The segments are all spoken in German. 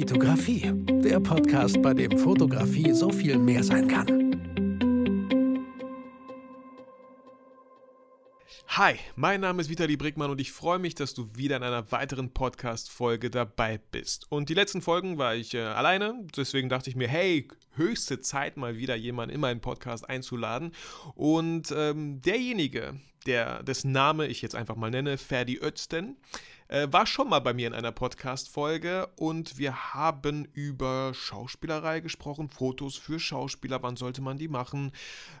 Vitografie, der Podcast, bei dem Fotografie so viel mehr sein kann. Hi, mein Name ist Vitali Brickmann und ich freue mich, dass du wieder in einer weiteren Podcast-Folge dabei bist. Und die letzten Folgen war ich äh, alleine, deswegen dachte ich mir, hey, höchste Zeit, mal wieder jemanden in meinen Podcast einzuladen. Und ähm, derjenige, der, dessen Name ich jetzt einfach mal nenne, Ferdi Özden, äh, war schon mal bei mir in einer Podcast-Folge und wir haben über Schauspielerei gesprochen, Fotos für Schauspieler, wann sollte man die machen,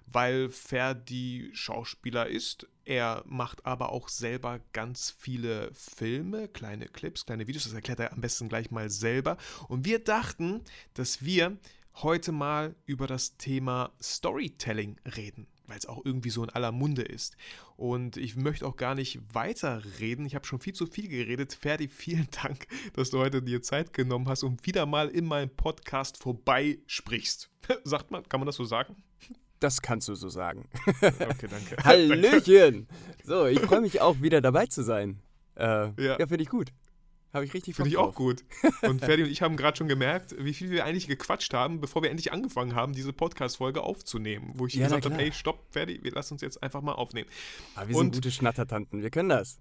weil Ferdi Schauspieler ist. Er macht aber auch selber ganz viele Filme, kleine Clips, kleine Videos, das erklärt er am besten gleich mal selber. Und wir dachten, dass wir heute mal über das Thema Storytelling reden weil es auch irgendwie so in aller Munde ist. Und ich möchte auch gar nicht weiter reden. Ich habe schon viel zu viel geredet. Ferdi, vielen Dank, dass du heute dir Zeit genommen hast und wieder mal in meinem Podcast vorbeisprichst. Sagt man, kann man das so sagen? Das kannst du so sagen. Okay, danke. Hallöchen! So, ich freue mich auch wieder dabei zu sein. Äh, ja, Ja. ja finde ich gut. Habe ich richtig Finde ich auch gut. Und Ferdi und ich haben gerade schon gemerkt, wie viel wir eigentlich gequatscht haben, bevor wir endlich angefangen haben, diese Podcast-Folge aufzunehmen. Wo ich Ja, gesagt habe, klar. ey, stopp, Ferdi, wir lassen uns jetzt einfach mal aufnehmen. Aber wir Und- sind gute Schnattertanten, wir können das.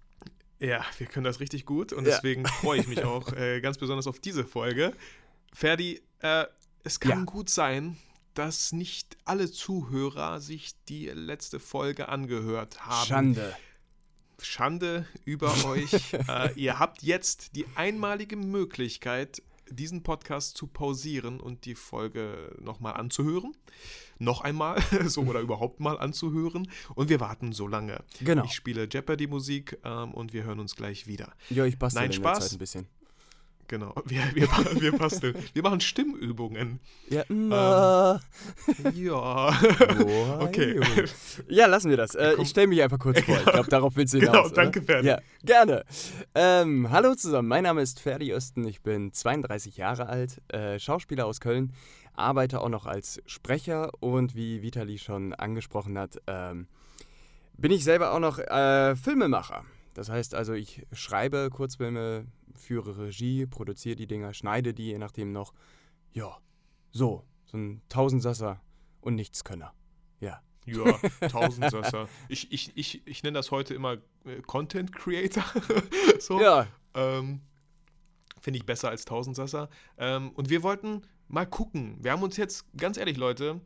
Ja, wir können das richtig gut und Ja. deswegen freue ich mich auch äh, ganz besonders auf diese Folge. Ferdi, äh, es kann Ja. gut sein, dass nicht alle Zuhörer sich die letzte Folge angehört haben. Schande. Schande über euch. äh, ihr habt jetzt die einmalige Möglichkeit, diesen Podcast zu pausieren und die Folge nochmal anzuhören. Noch einmal, so oder überhaupt mal anzuhören. Und wir warten so lange. Genau. Ich spiele Jeopardy-Musik ähm, und wir hören uns gleich wieder. Ja, ich bastel Nein, in der Spaß. Zeit ein bisschen. Genau, wir, wir, wir basteln. Wir machen Stimmübungen. Ja, na, Ja. Okay. Ja, lassen wir das. Äh, ich stelle mich einfach kurz vor. Ich glaube, darauf willst du Genau, hinaus. danke, oder? Ferdi. Ja, gerne. Ähm, hallo zusammen, mein Name ist Ferdi Östen. Ich bin 32 Jahre alt, äh, Schauspieler aus Köln, arbeite auch noch als Sprecher und wie Vitali schon angesprochen hat, ähm, bin ich selber auch noch äh, Filmemacher. Das heißt also, ich schreibe Kurzfilme, führe Regie, produziere die Dinger, schneide die, je nachdem noch. Ja, so, so ein Tausendsasser und Nichtskönner. Ja. Ja, Tausendsasser. Ich, ich, ich, ich nenne das heute immer äh, Content Creator. so. Ja, Ähm, Finde ich besser als Tausendsasser. Ähm, und wir wollten mal gucken. Wir haben uns jetzt, ganz ehrlich, Leute,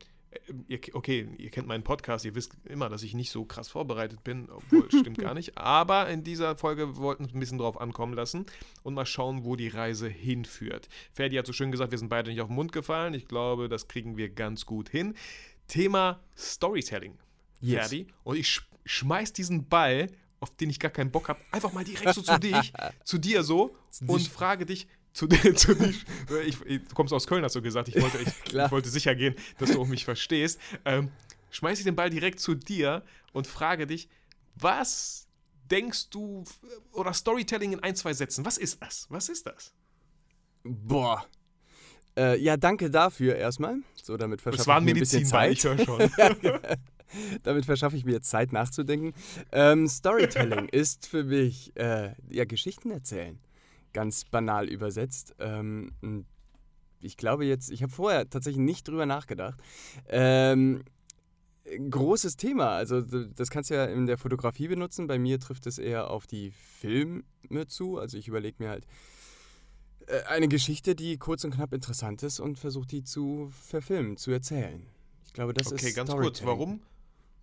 okay, ihr kennt meinen Podcast, ihr wisst immer, dass ich nicht so krass vorbereitet bin, obwohl, stimmt gar nicht. Aber in dieser Folge wollten wir uns ein bisschen drauf ankommen lassen und mal schauen, wo die Reise hinführt. Ferdi hat so schön gesagt, wir sind beide nicht auf den Mund gefallen. Ich glaube, das kriegen wir ganz gut hin. Thema Storytelling. Yes. Ferdi. Und ich sch schmeiß diesen Ball, auf den ich gar keinen Bock habe, einfach mal direkt so zu dich, zu dir so und dich. frage dich, zu, zu dich, ich, ich, du kommst aus Köln, hast du gesagt, ich wollte, ich, ich wollte sicher gehen, dass du auch mich verstehst. Ähm, schmeiß ich den Ball direkt zu dir und frage dich, was denkst du, oder Storytelling in ein, zwei Sätzen, was ist das? Was ist das? Boah. Äh, ja, danke dafür erstmal. So, damit verschaffe ich mir ein bisschen Zeit. ich höre schon. damit verschaffe ich mir jetzt Zeit nachzudenken. Ähm, Storytelling ist für mich äh, ja Geschichten erzählen. Ganz banal übersetzt. Ähm, ich glaube jetzt, ich habe vorher tatsächlich nicht drüber nachgedacht. Ähm, großes Thema. Also das kannst du ja in der Fotografie benutzen. Bei mir trifft es eher auf die Filme zu. Also ich überlege mir halt äh, eine Geschichte, die kurz und knapp interessant ist und versuche die zu verfilmen, zu erzählen. Ich glaube, das okay, ist ganz kurz, warum?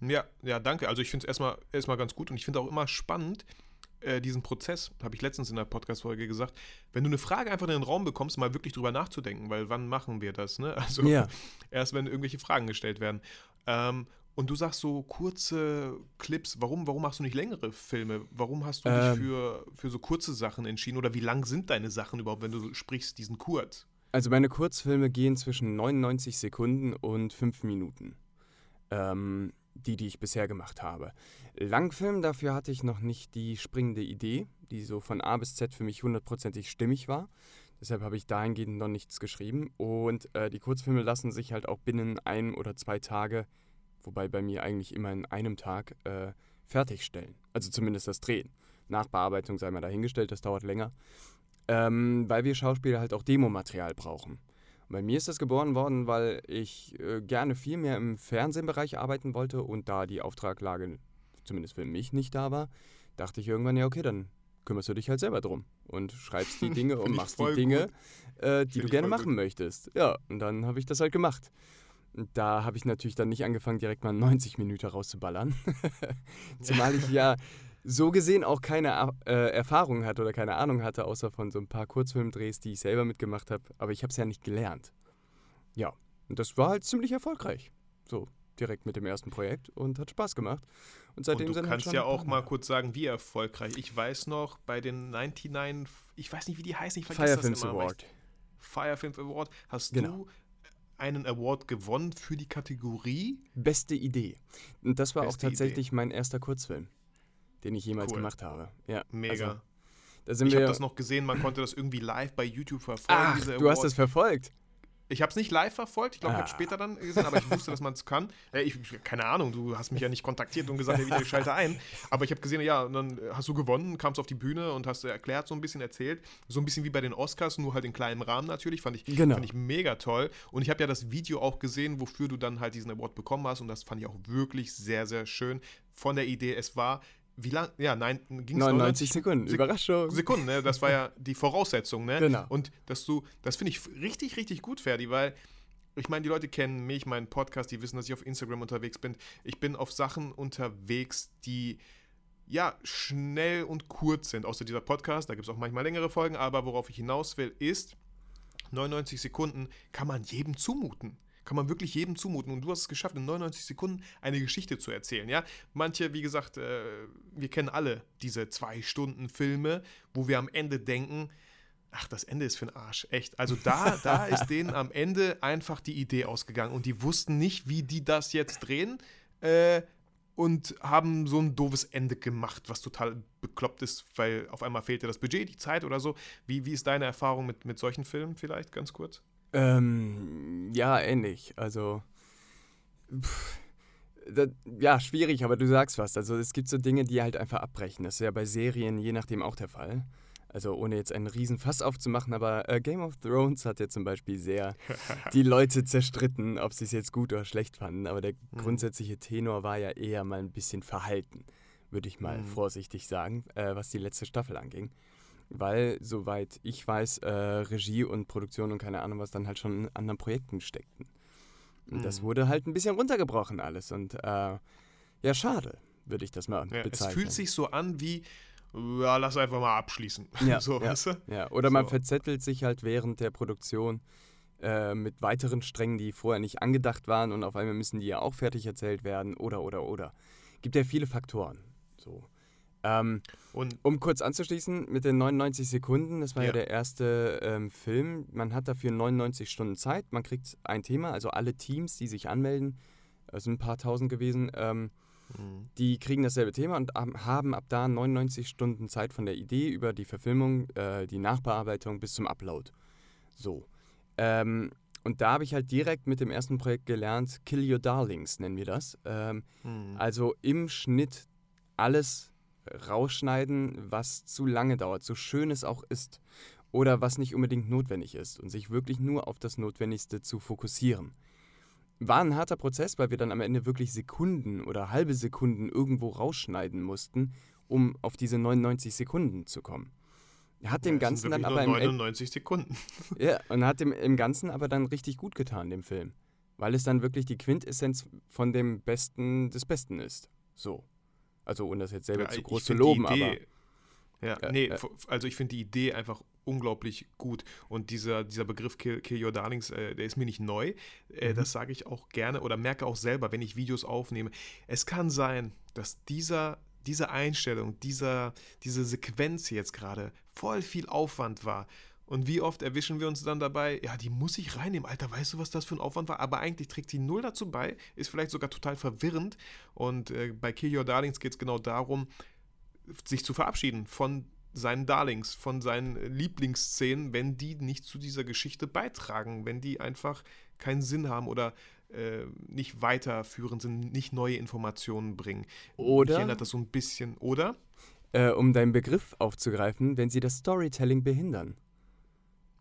Ja, ja, danke. Also ich finde es erstmal, erstmal ganz gut und ich finde auch immer spannend, äh, diesen Prozess, habe ich letztens in der Podcast-Folge gesagt, wenn du eine Frage einfach in den Raum bekommst, mal wirklich drüber nachzudenken, weil wann machen wir das, ne? Also Ja. erst wenn irgendwelche Fragen gestellt werden. Ähm, und du sagst so kurze Clips, warum, warum machst du nicht längere Filme? Warum hast du Ähm. dich für, für so kurze Sachen entschieden? Oder wie lang sind deine Sachen überhaupt, wenn du sprichst, diesen kurz? Also meine Kurzfilme gehen zwischen 99 Sekunden und 5 Minuten. Ähm, die, die ich bisher gemacht habe. Langfilm, dafür hatte ich noch nicht die springende Idee, die so von A bis Z für mich hundertprozentig stimmig war. Deshalb habe ich dahingehend noch nichts geschrieben. Und äh, die Kurzfilme lassen sich halt auch binnen ein oder zwei Tage, wobei bei mir eigentlich immer in einem Tag, äh, fertigstellen. Also zumindest das Drehen. Nachbearbeitung sei mal dahingestellt, das dauert länger. ähm, weil wir Schauspieler halt auch Demomaterial brauchen. Bei mir ist das geboren worden, weil ich äh, gerne viel mehr im Fernsehbereich arbeiten wollte und da die Auftraglage, zumindest für mich, nicht da war, dachte ich irgendwann, ja, okay, dann kümmerst du dich halt selber drum und schreibst die Dinge und machst die Dinge, äh, die Find du gerne machen gut. möchtest. Ja, und dann habe ich das halt gemacht. Da habe ich natürlich dann nicht angefangen, direkt mal 90 Minuten rauszuballern. Zumal ich ja so gesehen auch keine äh, Erfahrung hatte oder keine Ahnung hatte, außer von so ein paar Kurzfilmdrehs, die ich selber mitgemacht habe. Aber ich habe es ja nicht gelernt. Ja, und das war halt ziemlich erfolgreich. So, direkt mit dem ersten Projekt und hat Spaß gemacht. Und seitdem Und du sind halt kannst ja auch mal kurz sagen, wie erfolgreich. Ich weiß noch, bei den 99, ich weiß nicht, wie die heißen, ich vergesse Fire das Films immer. Award. Fire Films Award. Hast Genau. du einen Award gewonnen für die Kategorie? Beste Idee. Und das war Beste auch tatsächlich mein erster Kurzfilm, den ich jemals Cool. gemacht habe. Ja, Mega. Also, da sind ich habe das noch gesehen, man konnte das irgendwie live bei YouTube verfolgen. Ach, du hast das verfolgt. Ich habe es nicht live verfolgt, ich glaube, ich habe Ah. später dann gesehen, aber ich wusste, dass man es kann. Äh, ich, keine Ahnung, du hast mich ja nicht kontaktiert und gesagt, ja, wieder, ich schalte ein. Aber ich habe gesehen, ja, und dann hast du gewonnen, kamst auf die Bühne und hast erklärt, so ein bisschen erzählt. So ein bisschen wie bei den Oscars, nur halt in kleinem Rahmen natürlich. Fand ich, Genau. fand ich mega toll. Und ich habe ja das Video auch gesehen, wofür du dann halt diesen Award bekommen hast. Und das fand ich auch wirklich sehr, sehr schön. Von der Idee, es war, wie lang? Ja, nein, ging 99 Sekunden. Sek- Überraschung. Sekunden, ne? Das war ja die Voraussetzung, ne? Genau. Und dass du, das finde ich richtig, richtig gut, Ferdi, weil ich meine, die Leute kennen mich, meinen Podcast, die wissen, dass ich auf Instagram unterwegs bin. Ich bin auf Sachen unterwegs, die ja schnell und kurz sind. Außer dieser Podcast, da gibt es auch manchmal längere Folgen, aber worauf ich hinaus will, ist, 99 Sekunden kann man jedem zumuten. Kann man wirklich jedem zumuten. Und du hast es geschafft, in 99 Sekunden eine Geschichte zu erzählen. Ja, manche, wie gesagt, äh, wir kennen alle diese zwei Stunden Filme, wo wir am Ende denken, ach, das Ende ist für den Arsch. Echt. Also da, da ist denen am Ende einfach die Idee ausgegangen und die wussten nicht, wie die das jetzt drehen. Äh, und haben so ein doofes Ende gemacht, was total bekloppt ist, weil auf einmal fehlte das Budget, die Zeit oder so. Wie, wie ist deine Erfahrung mit, mit solchen Filmen vielleicht ganz kurz? Ähm, ja, ähnlich. Also, pff, da, ja, schwierig, aber du sagst was. Also, es gibt so Dinge, die halt einfach abbrechen. Das ist ja bei Serien je nachdem auch der Fall. Also, ohne jetzt einen riesen Fass aufzumachen, aber äh, Game of Thrones hat ja zum Beispiel sehr die Leute zerstritten, ob sie es jetzt gut oder schlecht fanden. Aber der Mhm. grundsätzliche Tenor war ja eher mal ein bisschen verhalten, würde ich mal Mhm. vorsichtig sagen, äh, was die letzte Staffel anging. Weil, soweit ich weiß, äh, Regie und Produktion und keine Ahnung was dann halt schon in anderen Projekten steckten. Und das Mhm. wurde halt ein bisschen runtergebrochen alles. Und äh, ja, schade, würde ich das mal Ja, es bezeichnen. fühlt sich so an wie, ja, lass einfach mal abschließen. Ja, so, ja. weißt du? Ja, oder man So. verzettelt sich halt während der Produktion äh, mit weiteren Strängen, die vorher nicht angedacht waren und auf einmal müssen die ja auch fertig erzählt werden oder oder oder. Gibt ja viele Faktoren. So. Ähm, um kurz anzuschließen, mit den 99 Sekunden, das war ja, Ja. der erste ähm, Film. Man hat dafür 99 Stunden Zeit, man kriegt ein Thema, also alle Teams, die sich anmelden, sind ein paar tausend gewesen, ähm, Mhm. die kriegen dasselbe Thema und haben ab da 99 Stunden Zeit von der Idee über die Verfilmung, äh, die Nachbearbeitung bis zum Upload. So. Ähm, und da habe ich halt direkt mit dem ersten Projekt gelernt, Kill Your Darlings nennen wir das. Ähm, Mhm. also im Schnitt alles rausschneiden, was zu lange dauert, so schön es auch ist. Oder was nicht unbedingt notwendig ist und sich wirklich nur auf das Notwendigste zu fokussieren. War ein harter Prozess, weil wir dann am Ende wirklich Sekunden oder halbe Sekunden irgendwo rausschneiden mussten, um auf diese 99 Sekunden zu kommen. Hat dem Ja, Ganzen dann aber nur im, End- 99 Sekunden. ja, und hat dem im Ganzen aber dann richtig gut getan, dem Film. Weil es dann wirklich die Quintessenz von dem Besten des Besten ist. So. Also, ohne das jetzt selber Ja, zu groß zu loben, aber. Idee- Ja, Ja, nee, ja. also ich finde die Idee einfach unglaublich gut. Und dieser, dieser Begriff Kill, Kill Your Darlings, äh, der ist mir nicht neu. Äh, Mhm. Das sage ich auch gerne oder merke auch selber, wenn ich Videos aufnehme. Es kann sein, dass dieser, diese Einstellung, dieser, diese Sequenz jetzt gerade voll viel Aufwand war. Und wie oft erwischen wir uns dann dabei, ja, die muss ich reinnehmen. Alter, weißt du, was das für ein Aufwand war? Aber eigentlich trägt sie null dazu bei, ist vielleicht sogar total verwirrend. Und äh, bei Kill Your Darlings geht es genau darum, sich zu verabschieden von seinen Darlings, von seinen Lieblingsszenen, wenn die nicht zu dieser Geschichte beitragen, wenn die einfach keinen Sinn haben oder äh, nicht weiterführend sind, nicht neue Informationen bringen. Mich Oder erinnert das so ein bisschen, oder? äh, um deinen Begriff aufzugreifen, wenn sie das Storytelling behindern.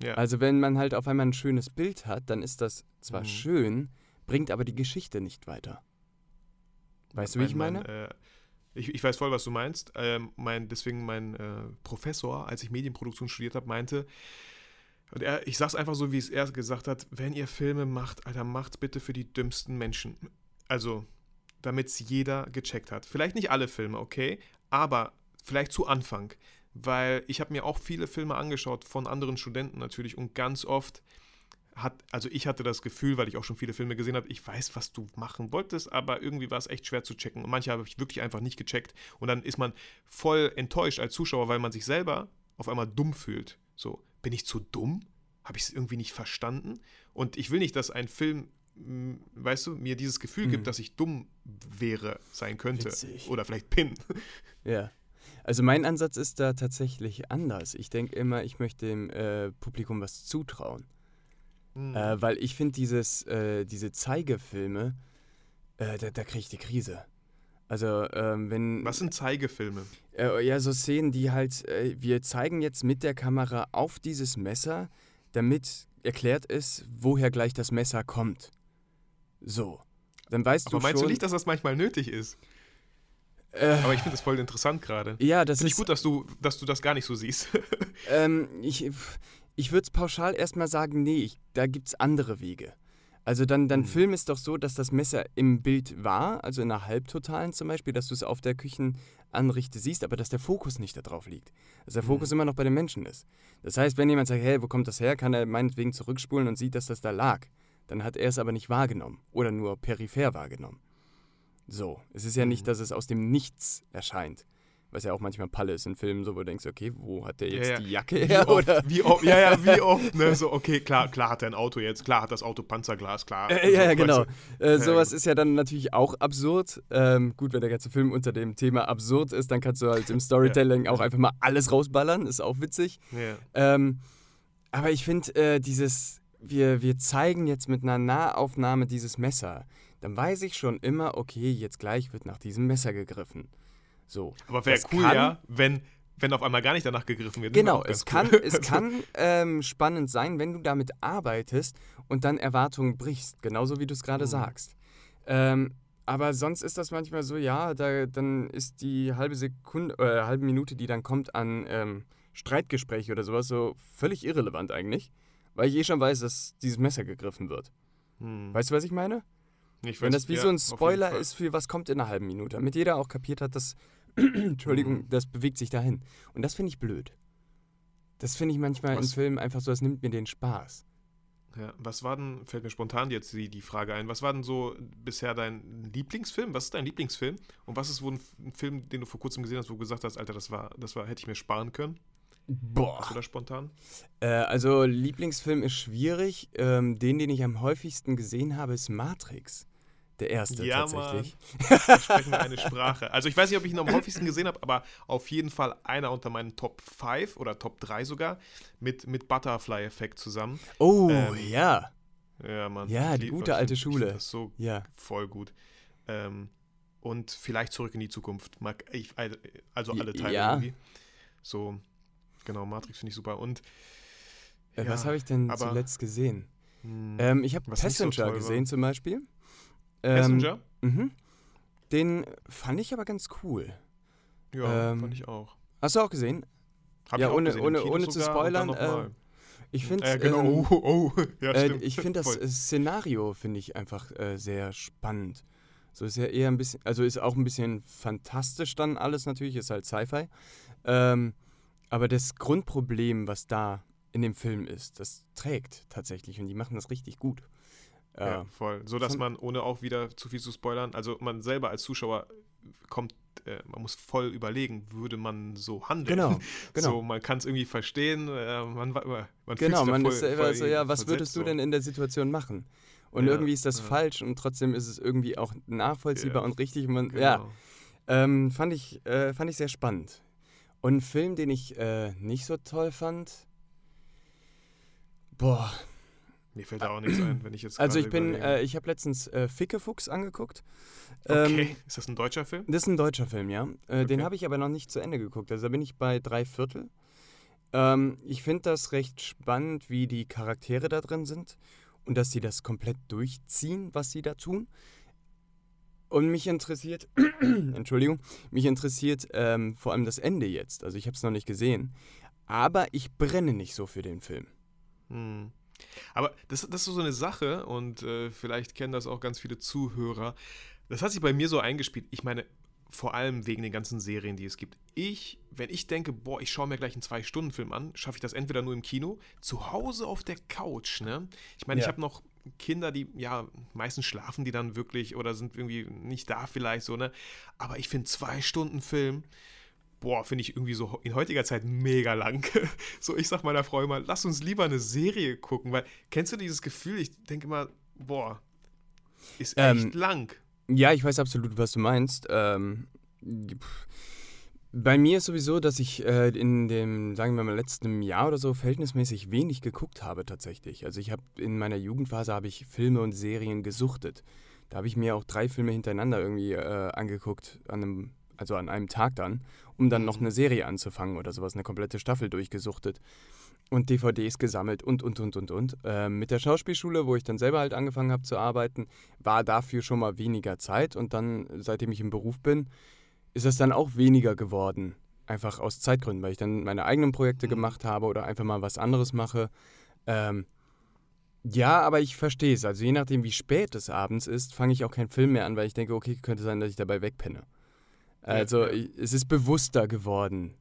Ja. Also wenn man halt auf einmal ein schönes Bild hat, dann ist das zwar Mhm. schön, bringt aber die Geschichte nicht weiter. Weißt du, wie ich Mein- meine? mein, äh, ich, ich weiß voll, was du meinst. Ähm, mein, deswegen mein äh, Professor, als ich Medienproduktion studiert habe, meinte, und er, ich sag's einfach so, wie es er gesagt hat, wenn ihr Filme macht, Alter, macht's bitte für die dümmsten Menschen. Also, damit's jeder gecheckt hat. Vielleicht nicht alle Filme, okay, aber vielleicht zu Anfang. Weil ich habe mir auch viele Filme angeschaut von anderen Studenten natürlich und ganz oft hat, also ich hatte das Gefühl, weil ich auch schon viele Filme gesehen habe, ich weiß, was du machen wolltest, aber irgendwie war es echt schwer zu checken. Und manche habe ich wirklich einfach nicht gecheckt. Und dann ist man voll enttäuscht als Zuschauer, weil man sich selber auf einmal dumm fühlt. So, bin ich zu dumm? Habe ich es irgendwie nicht verstanden? Und ich will nicht, dass ein Film, weißt du, mir dieses Gefühl Mhm. gibt, dass ich dumm wäre, sein könnte. Witzig. Oder vielleicht bin. Ja. Also mein Ansatz ist da tatsächlich anders. Ich denke immer, ich möchte dem äh, Publikum was zutrauen. Hm. Äh, weil ich finde dieses, äh, diese Zeigefilme, äh, da, da kriege ich die Krise. Also ähm, wenn... Was sind Zeigefilme? Äh, ja, so Szenen, die halt, äh, wir zeigen jetzt mit der Kamera auf dieses Messer, damit erklärt ist, woher gleich das Messer kommt. So. Dann weißt Aber du meinst schon. du nicht, dass das manchmal nötig ist? Äh, Aber ich finde das voll interessant gerade. ja, das Finde ich ist gut, dass du, dass du das gar nicht so siehst. Ähm, ich ich würde es pauschal erstmal sagen, nee, ich, da gibt es andere Wege. Also dann, dann Hm. Film ist doch so, dass das Messer im Bild war, also in einer Halbtotalen zum Beispiel, dass du es auf der Küchenanrichte siehst, aber dass der Fokus nicht darauf liegt. Dass der. Fokus immer noch bei den Menschen ist. Das heißt, wenn jemand sagt, hey, wo kommt das her, kann er meinetwegen zurückspulen und sieht, dass das da lag. Dann hat er es aber nicht wahrgenommen oder nur peripher wahrgenommen. So, es ist ja nicht, Hm. dass es aus dem Nichts erscheint. Was ja auch manchmal Palle ist in Filmen, so wo du denkst, okay, wo hat der Ja, jetzt ja. die Jacke Wie her? oft, Oder? wie oft, ja, ja, wie oft, ne? So, okay, klar, klar hat er ein Auto jetzt, klar hat das Auto Panzerglas, klar. Äh, ja, ja, so, genau. Äh, sowas ist ja dann natürlich auch absurd. Ähm, gut, wenn der ganze Film unter dem Thema absurd ist, dann kannst du halt im Storytelling auch einfach mal alles rausballern. Ist auch witzig. Ja. Ähm, aber ich finde, äh, dieses, wir, wir zeigen jetzt mit einer Nahaufnahme dieses Messer, dann weiß ich schon immer, okay, jetzt gleich wird nach diesem Messer gegriffen. So. Aber wäre cool, kann- ja, wenn, wenn auf einmal gar nicht danach gegriffen wird. Genau, es auch kann, cool. es kann ähm, spannend sein, wenn du damit arbeitest und dann Erwartungen brichst, genauso wie du es gerade Mhm. sagst. Ähm, aber sonst ist das manchmal so, ja, da, dann ist die halbe Sekunde, äh, halbe Minute, die dann kommt an ähm, Streitgespräch oder sowas, so völlig irrelevant eigentlich, weil ich eh schon weiß, dass dieses Messer gegriffen wird. Hm. Weißt du, was ich meine? Ich Wenn weiß- das wie ja, so ein Spoiler ist für was kommt in einer halben Minute, damit jeder auch kapiert hat, dass, Entschuldigung, Mhm. das bewegt sich dahin. Und das finde ich blöd. Das finde ich manchmal in Was- Filmen einfach so, es nimmt mir den Spaß. Ja, was war denn, fällt mir spontan jetzt die, die Frage ein, was war denn so bisher dein Lieblingsfilm? Was ist dein Lieblingsfilm? Und was ist wohl ein, ein Film, den du vor kurzem gesehen hast, wo du gesagt hast, Alter, das war, das war, hätte ich mir sparen können? Boah. Das spontan? Äh, also Lieblingsfilm ist schwierig. Ähm, den, den ich am häufigsten gesehen habe, ist Matrix. Der erste Ja, tatsächlich. Sprechen eine Sprache. Also ich weiß nicht, ob ich ihn am häufigsten gesehen habe, aber auf jeden Fall einer unter meinen Top 5 oder Top 3 sogar mit, mit Butterfly-Effekt zusammen. Oh, Ähm, ja. Ja, Mann. Ja, die gute alte find- ich Schule. Das so Ja. voll gut. Ähm, und vielleicht zurück in die Zukunft. Also alle Teile Ja. irgendwie. So, genau, Matrix finde ich super. Und Äh, ja, was habe ich denn zuletzt gesehen? hm, Ähm, ich habe nicht so Passenger toll war. gesehen zum Beispiel. Ähm, Passenger? Mhm. Den fand ich aber ganz cool. Ja, ähm, fand ich auch. Hast du auch gesehen? Hab ja, ich auch ohne- gesehen, ohne- ohne zu spoilern, mal. Ich finde äh, genau, ähm, oh, oh, ja, Äh, ich finde das Voll. äh, Szenario finde ich einfach äh, sehr spannend. So ist ja eher ein bisschen, also ist auch ein bisschen fantastisch dann alles natürlich, ist halt Sci-Fi. Ähm, aber das Grundproblem, was da in dem Film ist, das trägt tatsächlich und die machen das richtig gut. Ja, voll. So dass man, ohne auch wieder zu viel zu spoilern, also man selber als Zuschauer kommt, äh, man muss voll überlegen, würde man so handeln. Genau, genau. So, man kann es irgendwie verstehen, äh, man, man genau, man voll, ist selber voll so, ja, was versetzt, würdest du so. denn in der Situation machen? Und Ja, irgendwie ist das ja. falsch und trotzdem ist es irgendwie auch nachvollziehbar Ja, und richtig. Man, Ja, Genau. Ähm, fand, ich, äh, fand ich sehr spannend. Und ein Film, den ich äh, nicht so toll fand. Boah, Mir fällt da auch nichts ein, wenn ich jetzt. Also ich bin, äh, ich habe letztens äh, Fickefuchs angeguckt. okay, Ähm, ist das ein deutscher Film? das ist ein deutscher Film, ja. Äh, Den Okay. habe ich aber noch nicht zu Ende geguckt. Also da bin ich bei drei Viertel. Ähm, ich finde das recht spannend, wie die Charaktere da drin sind und dass sie das komplett durchziehen, was sie da tun. Und mich interessiert, Entschuldigung, mich interessiert ähm, vor allem das Ende jetzt. Also ich habe es noch nicht gesehen. Aber ich brenne nicht so für den Film. Hm. Aber das, das ist so eine Sache und äh, vielleicht kennen das auch ganz viele Zuhörer. Das hat sich bei mir so eingespielt. Ich meine, vor allem wegen den ganzen Serien, die es gibt. Ich, wenn ich denke, boah, ich schaue mir gleich einen Zwei-Stunden-Film an, schaffe ich das entweder nur im Kino, zu Hause auf der Couch, ne? Ich meine, ich Ja. habe noch Kinder, die, ja, meistens schlafen die dann wirklich oder sind irgendwie nicht da vielleicht so, ne? Aber ich finde zwei Stunden Film, boah, finde ich irgendwie so in heutiger Zeit mega lang. so, ich sag meiner Frau immer, lass uns lieber eine Serie gucken, weil, kennst du dieses Gefühl? Ich denke immer, boah, ist echt Ähm, lang. Ja, ich weiß absolut, was du meinst. Ähm, bei mir ist sowieso, dass ich äh, in dem, sagen wir mal, letzten Jahr oder so verhältnismäßig wenig geguckt habe tatsächlich. Also ich habe in meiner Jugendphase habe ich Filme und Serien gesuchtet. Da habe ich mir auch drei Filme hintereinander irgendwie äh, angeguckt, an einem, also an einem Tag dann, um dann noch eine Serie anzufangen oder sowas, eine komplette Staffel durchgesuchtet und DVDs gesammelt und, und, und, und, und. Ähm, mit der Schauspielschule, wo ich dann selber halt angefangen habe zu arbeiten, war dafür schon mal weniger Zeit und dann, seitdem ich im Beruf bin, ist das dann auch weniger geworden. Einfach aus Zeitgründen, weil ich dann meine eigenen Projekte Mhm. gemacht habe oder einfach mal was anderes mache. Ähm, ja, aber ich verstehe es. Also je nachdem, wie spät es abends ist, fange ich auch keinen Film mehr an, weil ich denke, okay, könnte sein, dass ich dabei wegpenne. Also ja. ich, es ist bewusster geworden,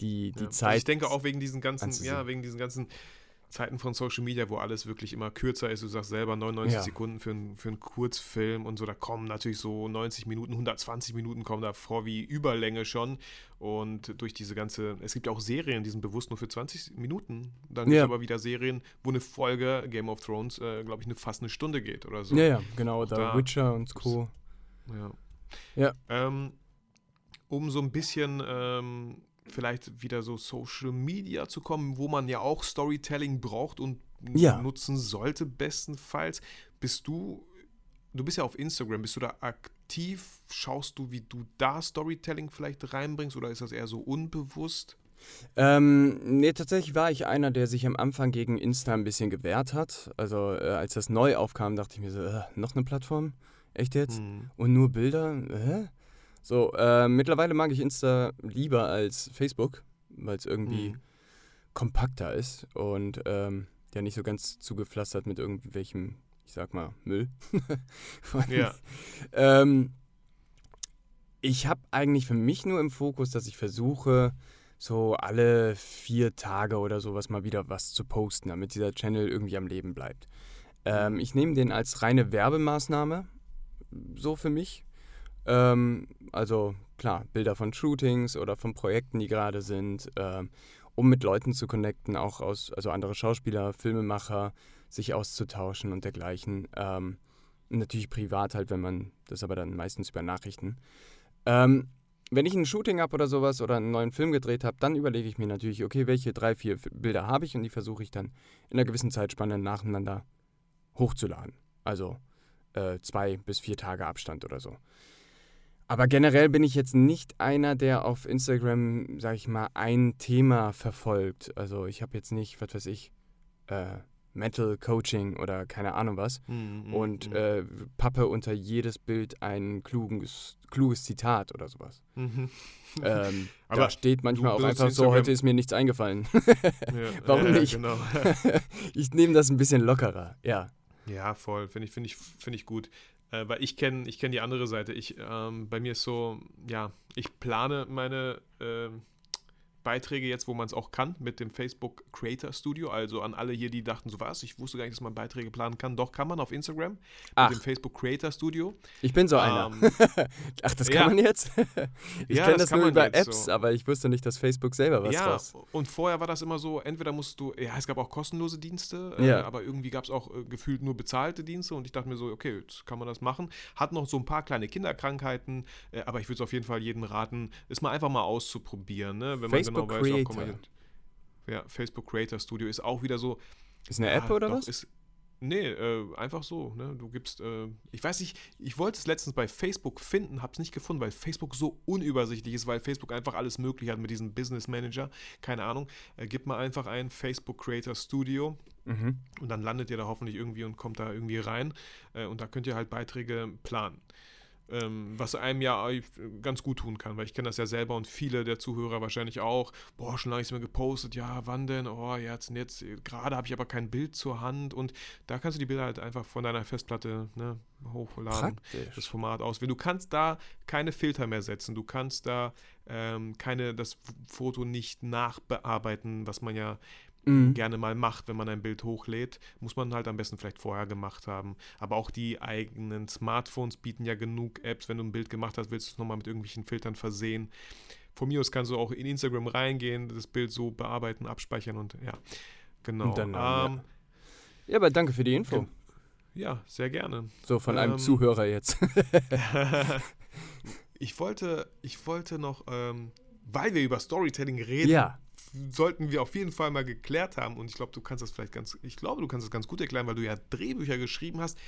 die, die Ja. Zeit. Also ich denke auch wegen diesen ganzen, anzusehen. ja, wegen diesen ganzen Zeiten von Social Media, wo alles wirklich immer kürzer ist. Du sagst selber 99 Ja. Sekunden für, einen- für einen Kurzfilm und so. Da kommen natürlich so 90 Minuten, 120 Minuten kommen da vor wie Überlänge schon. Und durch diese ganze, es gibt ja auch Serien, die sind bewusst nur für 20 Minuten. Dann gibt es Ja. aber wieder Serien, wo eine Folge Game of Thrones, äh, glaube ich, eine, fast eine Stunde geht oder so. Ja, ja, genau, da, da Witcher und Co. Ja. Ja. Ähm, um so ein bisschen ähm, vielleicht wieder so Social Media zu kommen, wo man ja auch Storytelling braucht und Ja. nutzen sollte, bestenfalls. Bist du, du bist ja auf Instagram, bist du da aktiv? Schaust du, wie du da Storytelling vielleicht reinbringst oder ist das eher so unbewusst? Ähm, nee, tatsächlich war ich einer, der sich am Anfang gegen Insta ein bisschen gewehrt hat. Also äh, als das neu aufkam, dachte ich mir so, äh, noch eine Plattform? Echt jetzt? Hm. Und nur Bilder? Hä? So, äh, mittlerweile mag ich Insta lieber als Facebook, weil es irgendwie Hm. kompakter ist und ähm, ja nicht so ganz zugepflastert mit irgendwelchem, ich sag mal, Müll. Ja. ähm, ich habe eigentlich für mich nur im Fokus, dass ich versuche, so alle vier Tage oder sowas mal wieder was zu posten, damit dieser Channel irgendwie am Leben bleibt. Ähm, ich nehme den als reine Werbemaßnahme, so für mich. Ähm, also klar, Bilder von Shootings oder von Projekten, die gerade sind, ähm, um mit Leuten zu connecten, auch aus, also andere Schauspieler, Filmemacher, sich auszutauschen und dergleichen. Ähm, natürlich privat halt, wenn man, das aber dann meistens über Nachrichten. Ähm, wenn ich ein Shooting habe oder sowas oder einen neuen Film gedreht habe, dann überlege ich mir natürlich, okay, welche drei, vier Bilder habe ich und die versuche ich dann in einer gewissen Zeitspanne nacheinander hochzuladen. Also äh, zwei bis vier Tage Abstand oder so. Aber generell bin ich jetzt nicht einer, der auf Instagram, sag ich mal, ein Thema verfolgt. Also ich habe jetzt nicht, was weiß ich, äh, Mental Coaching oder keine Ahnung was Hm, hm, und hm. äh, pappe unter jedes Bild ein kluges, kluges Zitat oder sowas. Mhm. Ähm, Aber da steht manchmal auch einfach so, heute ist mir nichts eingefallen. Ja, Warum ja, nicht? Genau. ich nehme das ein bisschen lockerer, ja. Ja, voll. Finde ich, finde ich, finde ich gut. Äh, weil ich kenne ich kenn die andere Seite. Ich, ähm, bei mir ist so, ja, ich plane meine ähm, Beiträge jetzt, wo man es auch kann, mit dem Facebook Creator Studio. Also an alle hier, die dachten, so was, ich wusste gar nicht, dass man Beiträge planen kann. Doch, kann man auf Instagram Ach. mit dem Facebook Creator Studio. Ich bin so einer. Ähm, Ach, das ja. kann man jetzt? ich Ja, kenne das das nur über Apps, so. aber ich wusste nicht, dass Facebook selber was ja, raus. und vorher war das immer so, entweder musst du, ja, es gab auch kostenlose Dienste, Ja. äh, aber irgendwie gab es auch äh, gefühlt nur bezahlte Dienste und ich dachte mir so, okay, jetzt kann man das machen. Hat noch so ein paar kleine Kinderkrankheiten, äh, aber ich würde es auf jeden Fall jedem raten, es mal einfach mal auszuprobieren, ne? wenn Facebook genau guck mal Creator. hier, ja, Facebook Creator Studio ist auch wieder so. Ist eine App ah, oder doch, was? Ist, Nee, äh, einfach so. Ne? Du gibst, äh, ich weiß nicht, ich wollte es letztens bei Facebook finden, habe es nicht gefunden, weil Facebook so unübersichtlich ist, weil Facebook einfach alles möglich hat mit diesem Business Manager. Keine Ahnung. Äh, gib mal einfach ein Facebook Creator Studio. Mhm. Und dann landet ihr da hoffentlich irgendwie und kommt da irgendwie rein. Äh, und da könnt ihr halt Beiträge planen ähm, was einem ja ganz gut tun kann, weil ich kenne das ja selber und viele der Zuhörer wahrscheinlich auch. Boah, schon lange nichts mehr gepostet, ja, wann denn? Oh, jetzt, jetzt, gerade habe ich aber kein Bild zur Hand und da kannst du die Bilder halt einfach von deiner Festplatte ne, hochladen, Praktisch. das Format auswählen. Du kannst da keine Filter mehr setzen, du kannst da ähm, keine, das Foto nicht nachbearbeiten, was man ja mhm. gerne mal macht, wenn man ein Bild hochlädt. Muss man halt am besten vielleicht vorher gemacht haben. Aber auch die eigenen Smartphones bieten ja genug Apps. Wenn du ein Bild gemacht hast, willst du es nochmal mit irgendwelchen Filtern versehen. Von mir aus kannst du auch in Instagram reingehen, das Bild so bearbeiten, abspeichern und ja, genau. Dann, ähm, ja. ja, aber danke für die Info. Ja, sehr gerne. So, von einem ähm, Zuhörer jetzt. ich, wollte, ich wollte noch, ähm, weil wir über Storytelling reden, ja sollten wir auf jeden Fall mal geklärt haben. Und ich glaube, du kannst das vielleicht ganz, ich glaube, du kannst das ganz gut erklären, weil du ja Drehbücher geschrieben hast.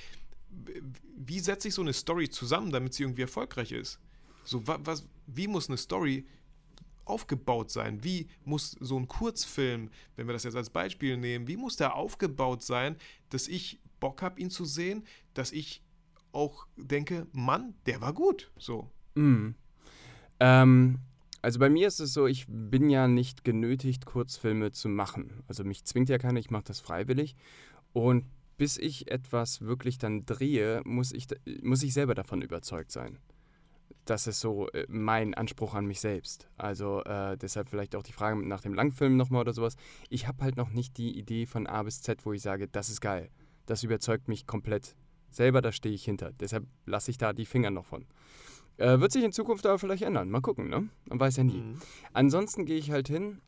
Wie setze ich so eine Story zusammen, damit sie irgendwie erfolgreich ist? So, was, wie muss eine Story aufgebaut sein? Wie muss so ein Kurzfilm, wenn wir das jetzt als Beispiel nehmen, wie muss der aufgebaut sein, dass ich Bock habe, ihn zu sehen, dass ich auch denke, Mann, der war gut. So. Mm. Ähm, also bei mir ist es so, ich bin ja nicht genötigt, Kurzfilme zu machen. Also mich zwingt ja keiner, ich mache das freiwillig. Und bis ich etwas wirklich dann drehe, muss ich, muss ich selber davon überzeugt sein. Das ist so äh, mein Anspruch an mich selbst. Also äh, deshalb vielleicht auch die Frage nach dem Langfilm nochmal oder sowas. Ich habe halt noch nicht die Idee von A bis Z, wo ich sage, das ist geil. Das überzeugt mich komplett. Selber, da stehe ich hinter. Deshalb lasse ich da die Finger noch von. Äh, wird sich in Zukunft aber vielleicht ändern. Mal gucken, ne? Man weiß ja nie. Mhm. Ansonsten gehe ich halt hin.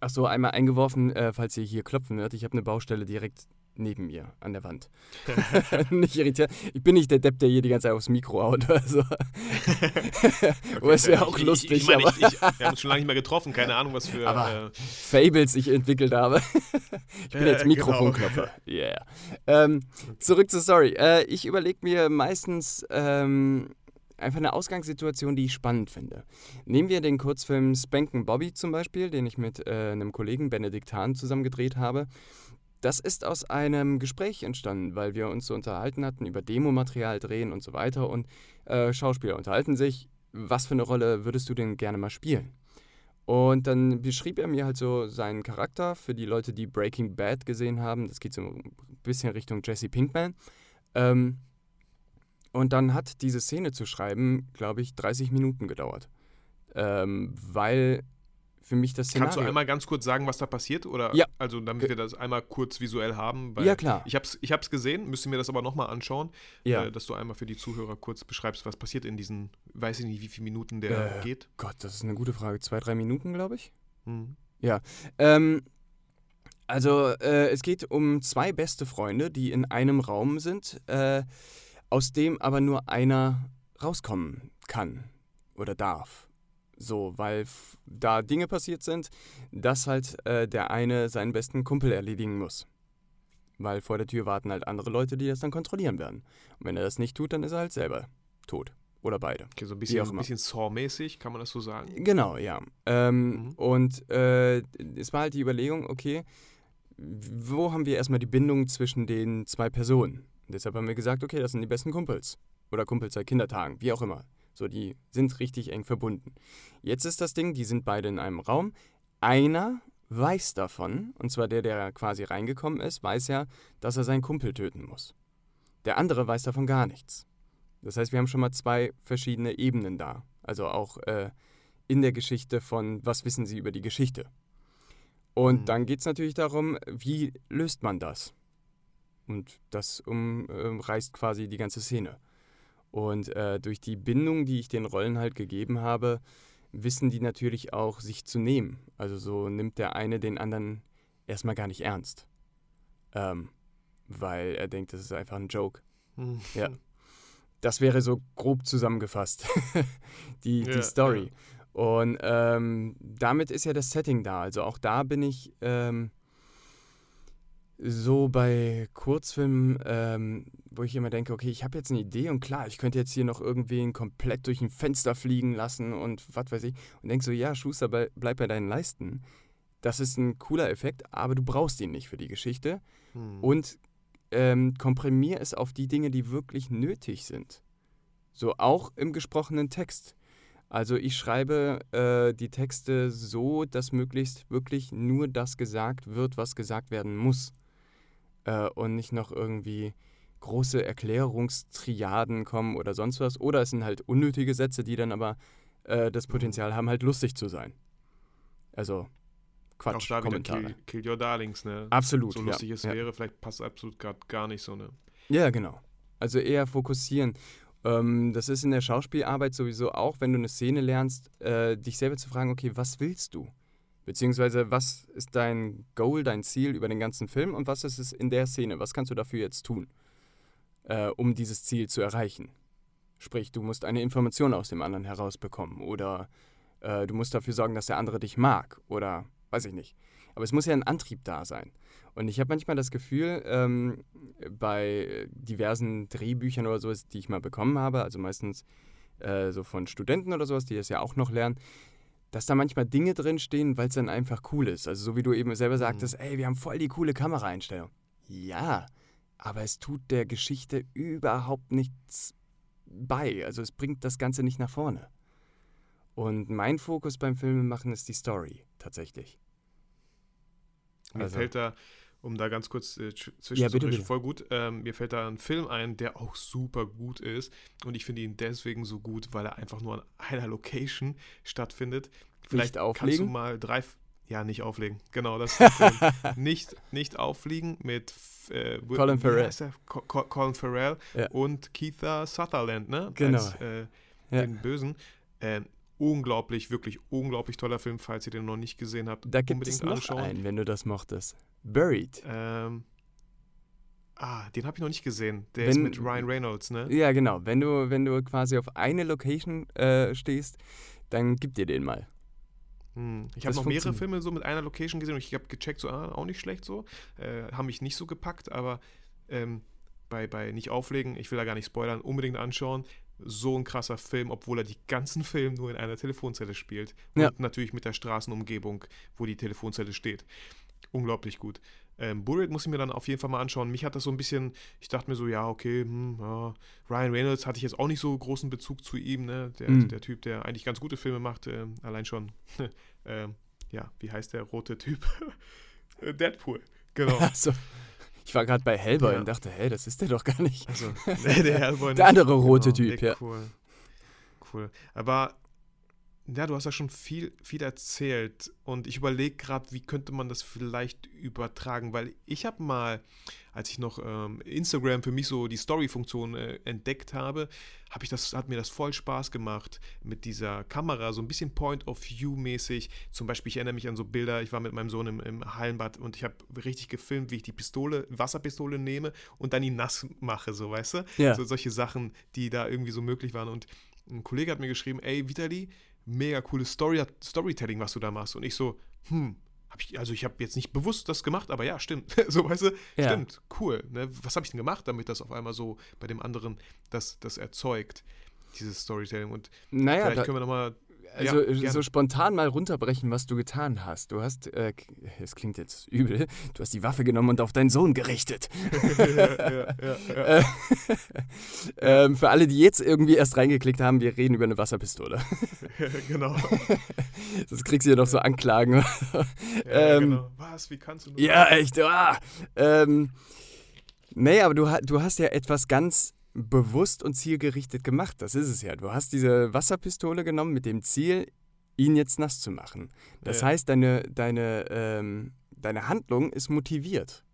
Ach so, einmal eingeworfen, äh, falls ihr hier klopfen hört. Ich habe eine Baustelle direkt neben mir an der Wand. nicht irritiert. Ich bin nicht der Depp, der hier die ganze Zeit aufs Mikro haut oder so. okay, es wäre auch lustig. Ich, ich, mein, ich, ich, wir haben uns schon lange nicht mehr getroffen. Keine Ahnung, was für aber äh, Fables ich entwickelt habe. ich bin jetzt genau. Mikrofonklopfer. Genau. Yeah. Ähm, zurück zur Story. Äh, ich überlege mir meistens ähm, einfach eine Ausgangssituation, die ich spannend finde. Nehmen wir den Kurzfilm Spanken Bobby zum Beispiel, den ich mit äh, einem Kollegen Benedikt Hahn zusammen gedreht habe. Das ist aus einem Gespräch entstanden, weil wir uns so unterhalten hatten über Demomaterial drehen und so weiter und äh, Schauspieler unterhalten sich, was für eine Rolle würdest du denn gerne mal spielen? Und dann beschrieb er mir halt so seinen Charakter für die Leute, die Breaking Bad gesehen haben. Das geht so ein bisschen Richtung Jesse Pinkman. Ähm, und dann hat diese Szene zu schreiben, glaube ich, 30 Minuten gedauert. Ähm, weil für mich das Szenario... Kannst du einmal ganz kurz sagen, was da passiert? Oder ja. Also damit wir das einmal kurz visuell haben. ja, klar. Ich habe es ich hab's gesehen, müsste mir das aber nochmal anschauen, ja. Äh, dass du einmal für die Zuhörer kurz beschreibst, was passiert in diesen, weiß ich nicht, wie viele Minuten der äh, geht. Gott, das ist eine gute Frage. Zwei, drei Minuten, glaube ich. Mhm. Ja. Ähm, also äh, es geht um zwei beste Freunde, die in einem Raum sind. Äh, aus dem aber nur einer rauskommen kann oder darf. So, weil da Dinge passiert sind, dass halt äh, der eine seinen besten Kumpel erledigen muss. Weil vor der Tür warten halt andere Leute, die das dann kontrollieren werden. Und wenn er das nicht tut, dann ist er halt selber tot. Oder beide. Okay, so ein bisschen, ein bisschen Saw-mäßig, kann man das so sagen? Genau, ja. Ähm, mhm. Und äh, es war halt die Überlegung, okay, wo haben wir erstmal die Bindung zwischen den zwei Personen? Und deshalb haben wir gesagt, okay, das sind die besten Kumpels. Oder Kumpels seit Kindertagen, wie auch immer. So, die sind richtig eng verbunden. Jetzt ist das Ding, die sind beide in einem Raum. Einer weiß davon, und zwar der, der quasi reingekommen ist, weiß ja, dass er seinen Kumpel töten muss. Der andere weiß davon gar nichts. Das heißt, wir haben schon mal zwei verschiedene Ebenen da. Also auch äh, in der Geschichte von, was wissen Sie über die Geschichte. Und mhm. dann geht es natürlich darum, wie löst man das? Und das umreißt quasi die ganze Szene. Und äh, durch die Bindung, die ich den Rollen halt gegeben habe, wissen die natürlich auch, sich zu nehmen. Also so nimmt der eine den anderen erstmal gar nicht ernst. Ähm, weil er denkt, das ist einfach ein Joke. Mhm. Ja. Das wäre so grob zusammengefasst, die, ja, die Story. Ja. Und ähm, damit ist ja das Setting da. Also auch da bin ich ähm, so bei Kurzfilmen, ähm, wo ich immer denke, okay, ich habe jetzt eine Idee und klar, ich könnte jetzt hier noch irgendwen komplett durch ein Fenster fliegen lassen und was weiß ich. Und denk so, ja, Schuster, bleib bei deinen Leisten. Das ist ein cooler Effekt, aber du brauchst ihn nicht für die Geschichte. Hm. Und ähm, komprimier es auf die Dinge, die wirklich nötig sind. So auch im gesprochenen Text. Also ich schreibe äh, die Texte so, dass möglichst wirklich nur das gesagt wird, was gesagt werden muss. Äh, und nicht noch irgendwie große Erklärungstriaden kommen oder sonst was. Oder es sind halt unnötige Sätze, die dann aber äh, das Potenzial haben, halt lustig zu sein. Also Quatsch, Auch da Kommentare. Kill, Kill, Your Darlings, ne? Absolut, So lustig ja, es ja. wäre, vielleicht passt absolut gerade gar nicht so, ne? Ja, genau. Also eher fokussieren. Ähm, das ist in der Schauspielarbeit sowieso auch, wenn du eine Szene lernst, äh, dich selber zu fragen, okay, was willst du? Beziehungsweise, was ist dein Goal, dein Ziel über den ganzen Film und was ist es in der Szene? Was kannst du dafür jetzt tun, äh, um dieses Ziel zu erreichen? Sprich, du musst eine Information aus dem anderen herausbekommen oder äh, du musst dafür sorgen, dass der andere dich mag oder weiß ich nicht. Aber es muss ja ein Antrieb da sein. Und ich habe manchmal das Gefühl, ähm, bei diversen Drehbüchern oder sowas, die ich mal bekommen habe, also meistens äh, so von Studenten oder sowas, die das ja auch noch lernen, dass da manchmal Dinge drinstehen, weil es dann einfach cool ist. Also so wie du eben selber sagtest, mhm. ey, wir haben voll die coole Kameraeinstellung. Ja, aber es tut der Geschichte überhaupt nichts bei. Also es bringt das Ganze nicht nach vorne. Und mein Fokus beim Filmemachen ist die Story, tatsächlich. Mir also. fällt da, um da ganz kurz äh, zwischenzureden, ja, voll gut, ähm, mir fällt da ein Film ein, der auch super gut ist. Und ich finde ihn deswegen so gut, weil er einfach nur an einer Location stattfindet. Vielleicht kannst du mal drei. Ja, nicht auflegen. Genau, das ist nicht, nicht auffliegen mit äh, Colin Farrell. Colin Farrell ja. und Keitha Sutherland, ne? Genau. Als, äh, ja. Den Bösen. Äh, unglaublich, wirklich unglaublich toller Film, falls ihr den noch nicht gesehen habt. Da gibt es noch anschauen. einen, wenn du das mochtest. Buried. Ähm, ah, den habe ich noch nicht gesehen. Der wenn, ist mit Ryan Reynolds, ne? Ja, genau. Wenn du, wenn du quasi auf eine Location äh, stehst, dann gib dir den mal. Hm. Ich habe noch mehrere Filme so mit einer Location gesehen und ich habe gecheckt, so, ah, auch nicht schlecht so. Äh, haben mich nicht so gepackt, aber ähm, bei, bei nicht auflegen, ich will da gar nicht spoilern, unbedingt anschauen so ein krasser Film, obwohl er die ganzen Filme nur in einer Telefonzelle spielt. Und ja. natürlich mit der Straßenumgebung, wo die Telefonzelle steht. Unglaublich gut. Ähm, Buried muss ich mir dann auf jeden Fall mal anschauen. Mich hat das so ein bisschen, ich dachte mir so, ja, okay, hm, ja. Ryan Reynolds hatte ich jetzt auch nicht so großen Bezug zu ihm, ne? Der, mhm. der Typ, der eigentlich ganz gute Filme macht, äh, allein schon, äh, ja, wie heißt der rote Typ? Deadpool, genau. Also. Ich war gerade bei Hellboy ja. und dachte, hey, das ist der doch gar nicht. Also, nee, der Hellboy Der andere rote genau, Typ, ja. Cool. Cool. Aber ja, du hast ja schon viel, viel erzählt und ich überlege gerade, wie könnte man das vielleicht übertragen, weil ich habe mal, als ich noch ähm, Instagram für mich so die Story-Funktion äh, entdeckt habe, habe ich das, hat mir das voll Spaß gemacht mit dieser Kamera, so ein bisschen Point of View-mäßig. Zum Beispiel, ich erinnere mich an so Bilder, ich war mit meinem Sohn im, im Hallenbad und ich habe richtig gefilmt, wie ich die Pistole, Wasserpistole nehme und dann die nass mache, so weißt du? Ja. So solche Sachen, die da irgendwie so möglich waren. Und ein Kollege hat mir geschrieben, ey, Vitali, mega cooles Story Storytelling, was du da machst. Und ich so, hm, hab ich, also ich habe jetzt nicht bewusst das gemacht, aber ja, stimmt. so, weißt du, ja. stimmt, cool. Ne? Was habe ich denn gemacht, damit das auf einmal so bei dem anderen das, das erzeugt, dieses Storytelling? Und naja, vielleicht können wir nochmal also ja, so spontan mal runterbrechen, was du getan hast. Du hast, äh, es klingt jetzt übel, du hast die Waffe genommen und auf deinen Sohn gerichtet. ja, äh, ähm, für alle, die jetzt irgendwie erst reingeklickt haben, wir reden über eine Wasserpistole. genau. Das kriegst du ja noch so Anklagen. ähm, genau. Was, wie kannst du nur Ja, echt. Ah. Ähm, nee, aber du, du hast ja etwas ganz bewusst und zielgerichtet gemacht. Das ist es ja. Du hast diese Wasserpistole genommen mit dem Ziel, ihn jetzt nass zu machen. Das ja. heißt, deine, deine, ähm, deine Handlung ist motiviert.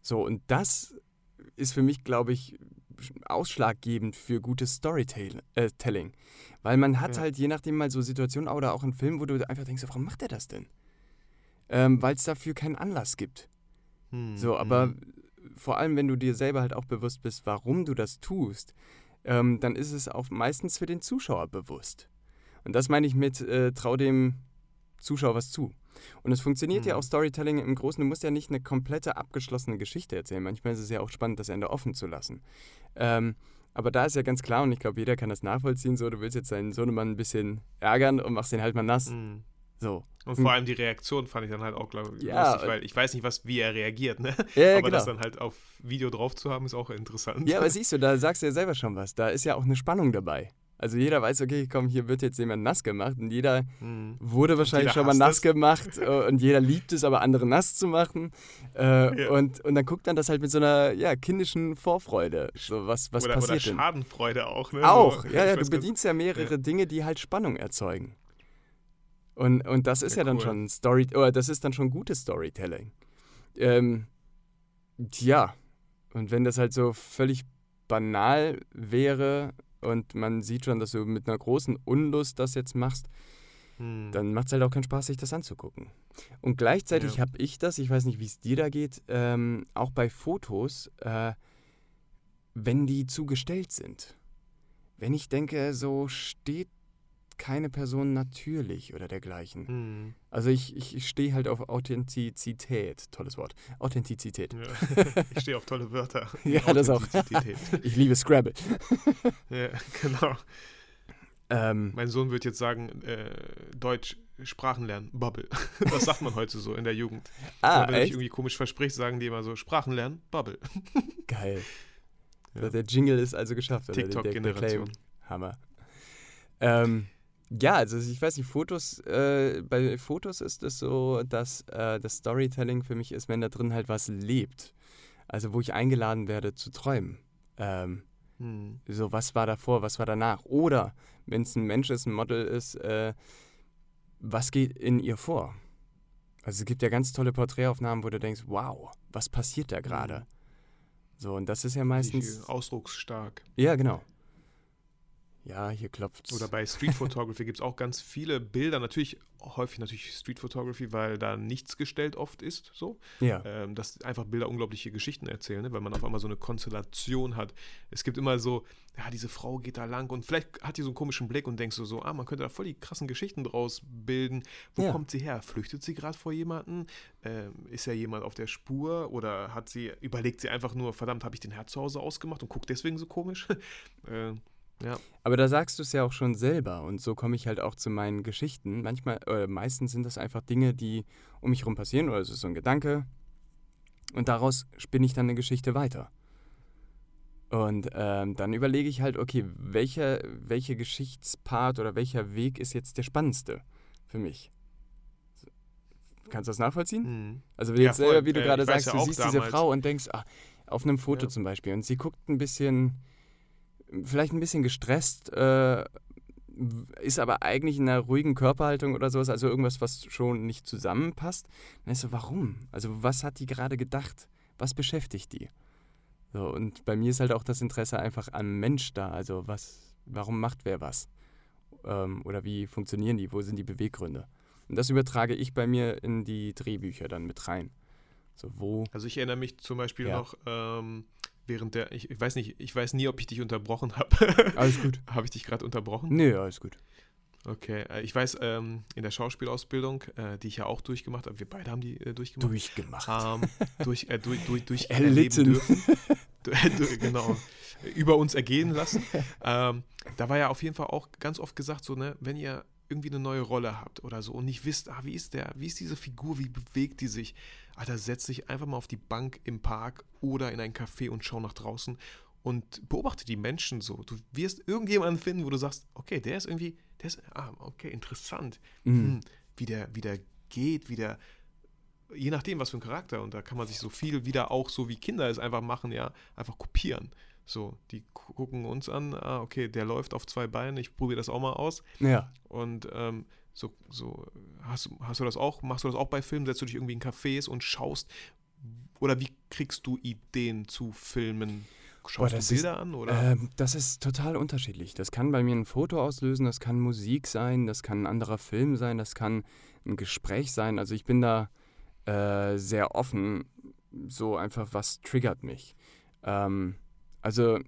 So, und das ist für mich, glaube ich, ausschlaggebend für gutes Storytelling. Äh, Weil man hat ja. halt je nachdem mal so Situationen oder auch einen Film, wo du einfach denkst, warum macht er das denn? Ähm, Weil es dafür keinen Anlass gibt. Hm, so, aber hm vor allem wenn du dir selber halt auch bewusst bist, warum du das tust, ähm, dann ist es auch meistens für den Zuschauer bewusst. Und das meine ich mit äh, trau dem Zuschauer was zu. Und es funktioniert Mhm. ja auch Storytelling im Großen. Du musst ja nicht eine komplette abgeschlossene Geschichte erzählen. Manchmal ist es ja auch spannend, das Ende offen zu lassen. Ähm, aber da ist ja ganz klar, und ich glaube, jeder kann das nachvollziehen, so, du willst jetzt deinen Sohnemann ein bisschen ärgern und machst den halt mal nass. Mhm. So. Und vor allem die Reaktion fand ich dann halt auch, glaube ich, Ja, lustig, weil ich weiß nicht, was, wie er reagiert, ne? Ja, ja Aber genau. das dann halt auf Video drauf zu haben, ist auch interessant. Ja, aber siehst du, da sagst du ja selber schon was. Da ist ja auch eine Spannung dabei. Also jeder weiß, okay, komm, hier wird jetzt jemand nass gemacht und jeder Mhm. wurde wahrscheinlich jeder schon mal nass es. gemacht und jeder liebt es, aber andere nass zu machen. Äh, Ja. und, und dann guckt man das halt mit so einer ja, kindischen Vorfreude. So, was, was oder, oder passiert denn? Schadenfreude auch, ne? Auch, So, ja, ja, du bedienst ja mehrere Dinge, die halt Spannung erzeugen. Und, und das ist ja, Ja, dann cool. schon Story, oder das ist dann schon gutes Storytelling. Ähm, tja, und wenn das halt so völlig banal wäre und man sieht schon, dass du mit einer großen Unlust das jetzt machst, Hm. dann macht es halt auch keinen Spaß, sich das anzugucken. Und gleichzeitig Ja. habe ich das, ich weiß nicht, wie es dir da geht, ähm, auch bei Fotos, äh, wenn die zugestellt sind. Wenn ich denke, so steht keine Person natürlich oder dergleichen. Hm. Also ich, ich, ich stehe halt auf Authentizität. Tolles Wort. Authentizität. Ja. Ich stehe auf tolle Wörter. Ja, das auch. Ich liebe Scrabble. ja, genau. Ähm, Mein Sohn wird jetzt sagen, äh, Deutsch, Sprachen lernen, Bubble. Das sagt man heute so in der Jugend. ah, wenn echt? irgendwie komisch versprichst, sagen die immer so, Sprachen lernen, Bubble. Geil. Ja. Der Jingle ist also geschafft. TikTok-Generation. Hammer. Ähm, ja, also ich weiß nicht, Fotos, äh, bei Fotos ist es so, dass äh, das Storytelling für mich ist, wenn da drin halt was lebt. Also wo ich eingeladen werde zu träumen. Ähm, Hm. so, was war davor, was war danach? Oder, wenn es ein Mensch ist, ein Model ist, äh, was geht in ihr vor? Also es gibt ja ganz tolle Porträtaufnahmen, wo du denkst, wow, was passiert da gerade? Mhm. So, und das ist ja meistens... Ausdrucksstark. Ja, genau. Ja, hier klopft's. Oder bei Street Photography gibt es auch ganz viele Bilder. Natürlich, häufig natürlich Street Photography, weil da nichts gestellt oft ist, so. Ja. Ähm, dass einfach Bilder unglaubliche Geschichten erzählen, ne? weil man auf einmal so eine Konstellation hat. Es gibt immer so, ja, diese Frau geht da lang und vielleicht hat die so einen komischen Blick und denkst du so, ah, man könnte da voll die krassen Geschichten draus bilden. Wo Ja. kommt sie her? Flüchtet sie gerade vor jemanden? Ähm, ist ja jemand auf der Spur? Oder hat sie, überlegt sie einfach nur, verdammt, habe ich den Herd zu Hause ausgemacht und guckt deswegen so komisch? äh, ja. Aber da sagst du es ja auch schon selber und so komme ich halt auch zu meinen Geschichten. Manchmal, oder meistens sind das einfach Dinge, die um mich herum passieren oder es ist so ein Gedanke und daraus spinne ich dann eine Geschichte weiter. Und ähm, dann überlege ich halt, okay, welcher, welcher Geschichtspart oder welcher Weg ist jetzt der spannendste für mich? Kannst du das nachvollziehen? Mhm. Also Ja, jetzt selber, wie du Äh, gerade sagst, ja du siehst diese damals- Frau und denkst, ah, auf einem Foto Ja. zum Beispiel, und sie guckt ein bisschen, vielleicht ein bisschen gestresst, äh, ist aber eigentlich in einer ruhigen Körperhaltung oder sowas, also irgendwas, was schon nicht zusammenpasst. Dann ist so, warum? Also was hat die gerade gedacht? Was beschäftigt die? So, und bei mir ist halt auch das Interesse einfach am Mensch da. Also was, warum macht wer was? Ähm, oder wie funktionieren die? Wo sind die Beweggründe? Und das übertrage ich bei mir in die Drehbücher dann mit rein. So, wo. Also ich erinnere mich zum Beispiel Ja. noch ähm, während der, ich, ich weiß nicht, ich weiß nie, ob ich dich unterbrochen habe. Alles gut. habe ich dich gerade unterbrochen? Nö, alles gut. Okay, äh, ich weiß, ähm, in der Schauspielausbildung, äh, die ich ja auch durchgemacht habe, wir beide haben die äh, durchgemacht. Durchgemacht. Ähm, durch, äh, durch, durch, durch Erlitten. erleben dürfen. Genau. Über uns ergehen lassen. Ähm, da war ja auf jeden Fall auch ganz oft gesagt, so, ne, wenn ihr irgendwie eine neue Rolle habt oder so und nicht wisst, ah, wie ist der, wie ist diese Figur, wie bewegt die sich, Alter, setz dich einfach mal auf die Bank im Park oder in ein Café und schau nach draußen und beobachte die Menschen so. Du wirst irgendjemanden finden, wo du sagst, okay, der ist irgendwie, der ist, ah, okay, interessant. Mhm. Hm, wie der, wie der geht, wie der, je nachdem, was für ein Charakter. Und da kann man sich so viel wieder auch so wie Kinder es einfach machen, ja, einfach kopieren. So, die gu- gucken uns an, ah, okay, der läuft auf zwei Beinen, ich probiere das auch mal aus. Ja. Und ähm, so, so hast, du- hast du das auch, machst du das auch bei Filmen? Setzt du dich irgendwie in Cafés und schaust? Oder wie kriegst du Ideen zu Filmen? Schaust das du ist- Bilder an? Oder? Ähm, das ist total unterschiedlich. Das kann bei mir ein Foto auslösen, das kann Musik sein, das kann ein anderer Film sein, das kann ein Gespräch sein. Also ich bin da äh, sehr offen, so einfach, was triggert mich. Ähm, also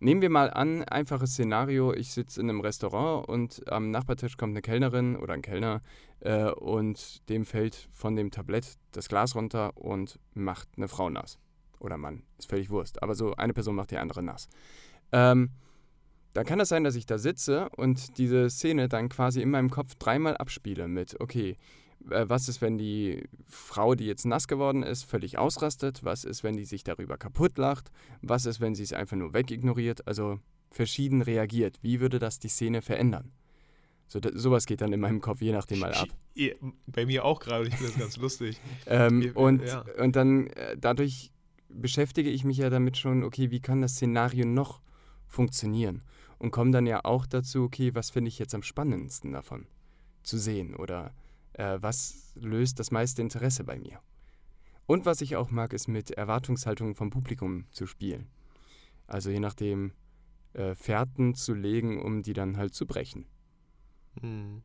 Nehmen wir mal an, einfaches Szenario, ich sitze in einem Restaurant und am Nachbartisch kommt eine Kellnerin oder ein Kellner äh, und dem fällt von dem Tablett das Glas runter und macht eine Frau nass. Oder Mann, ist völlig Wurst. Aber so eine Person macht die andere nass. Ähm, dann kann es das sein, dass ich da sitze und diese Szene dann quasi in meinem Kopf dreimal abspiele mit, okay, was ist, wenn die Frau, die jetzt nass geworden ist, völlig ausrastet? Was ist, wenn die sich darüber kaputt lacht? Was ist, wenn sie es einfach nur wegignoriert? Also verschieden reagiert. Wie würde das die Szene verändern? So, da, sowas geht dann in meinem Kopf je nachdem mal ab. Bei mir auch gerade, ich finde das ganz lustig. ähm, und, ja. und dann äh, dadurch beschäftige ich mich ja damit schon, okay, wie kann das Szenario noch funktionieren? Und komme dann ja auch dazu, okay, was finde ich jetzt am spannendsten davon zu sehen oder äh, was löst das meiste Interesse bei mir. Und was ich auch mag, ist mit Erwartungshaltungen vom Publikum zu spielen. Also je nachdem äh, Fährten zu legen, um die dann halt zu brechen. Hm.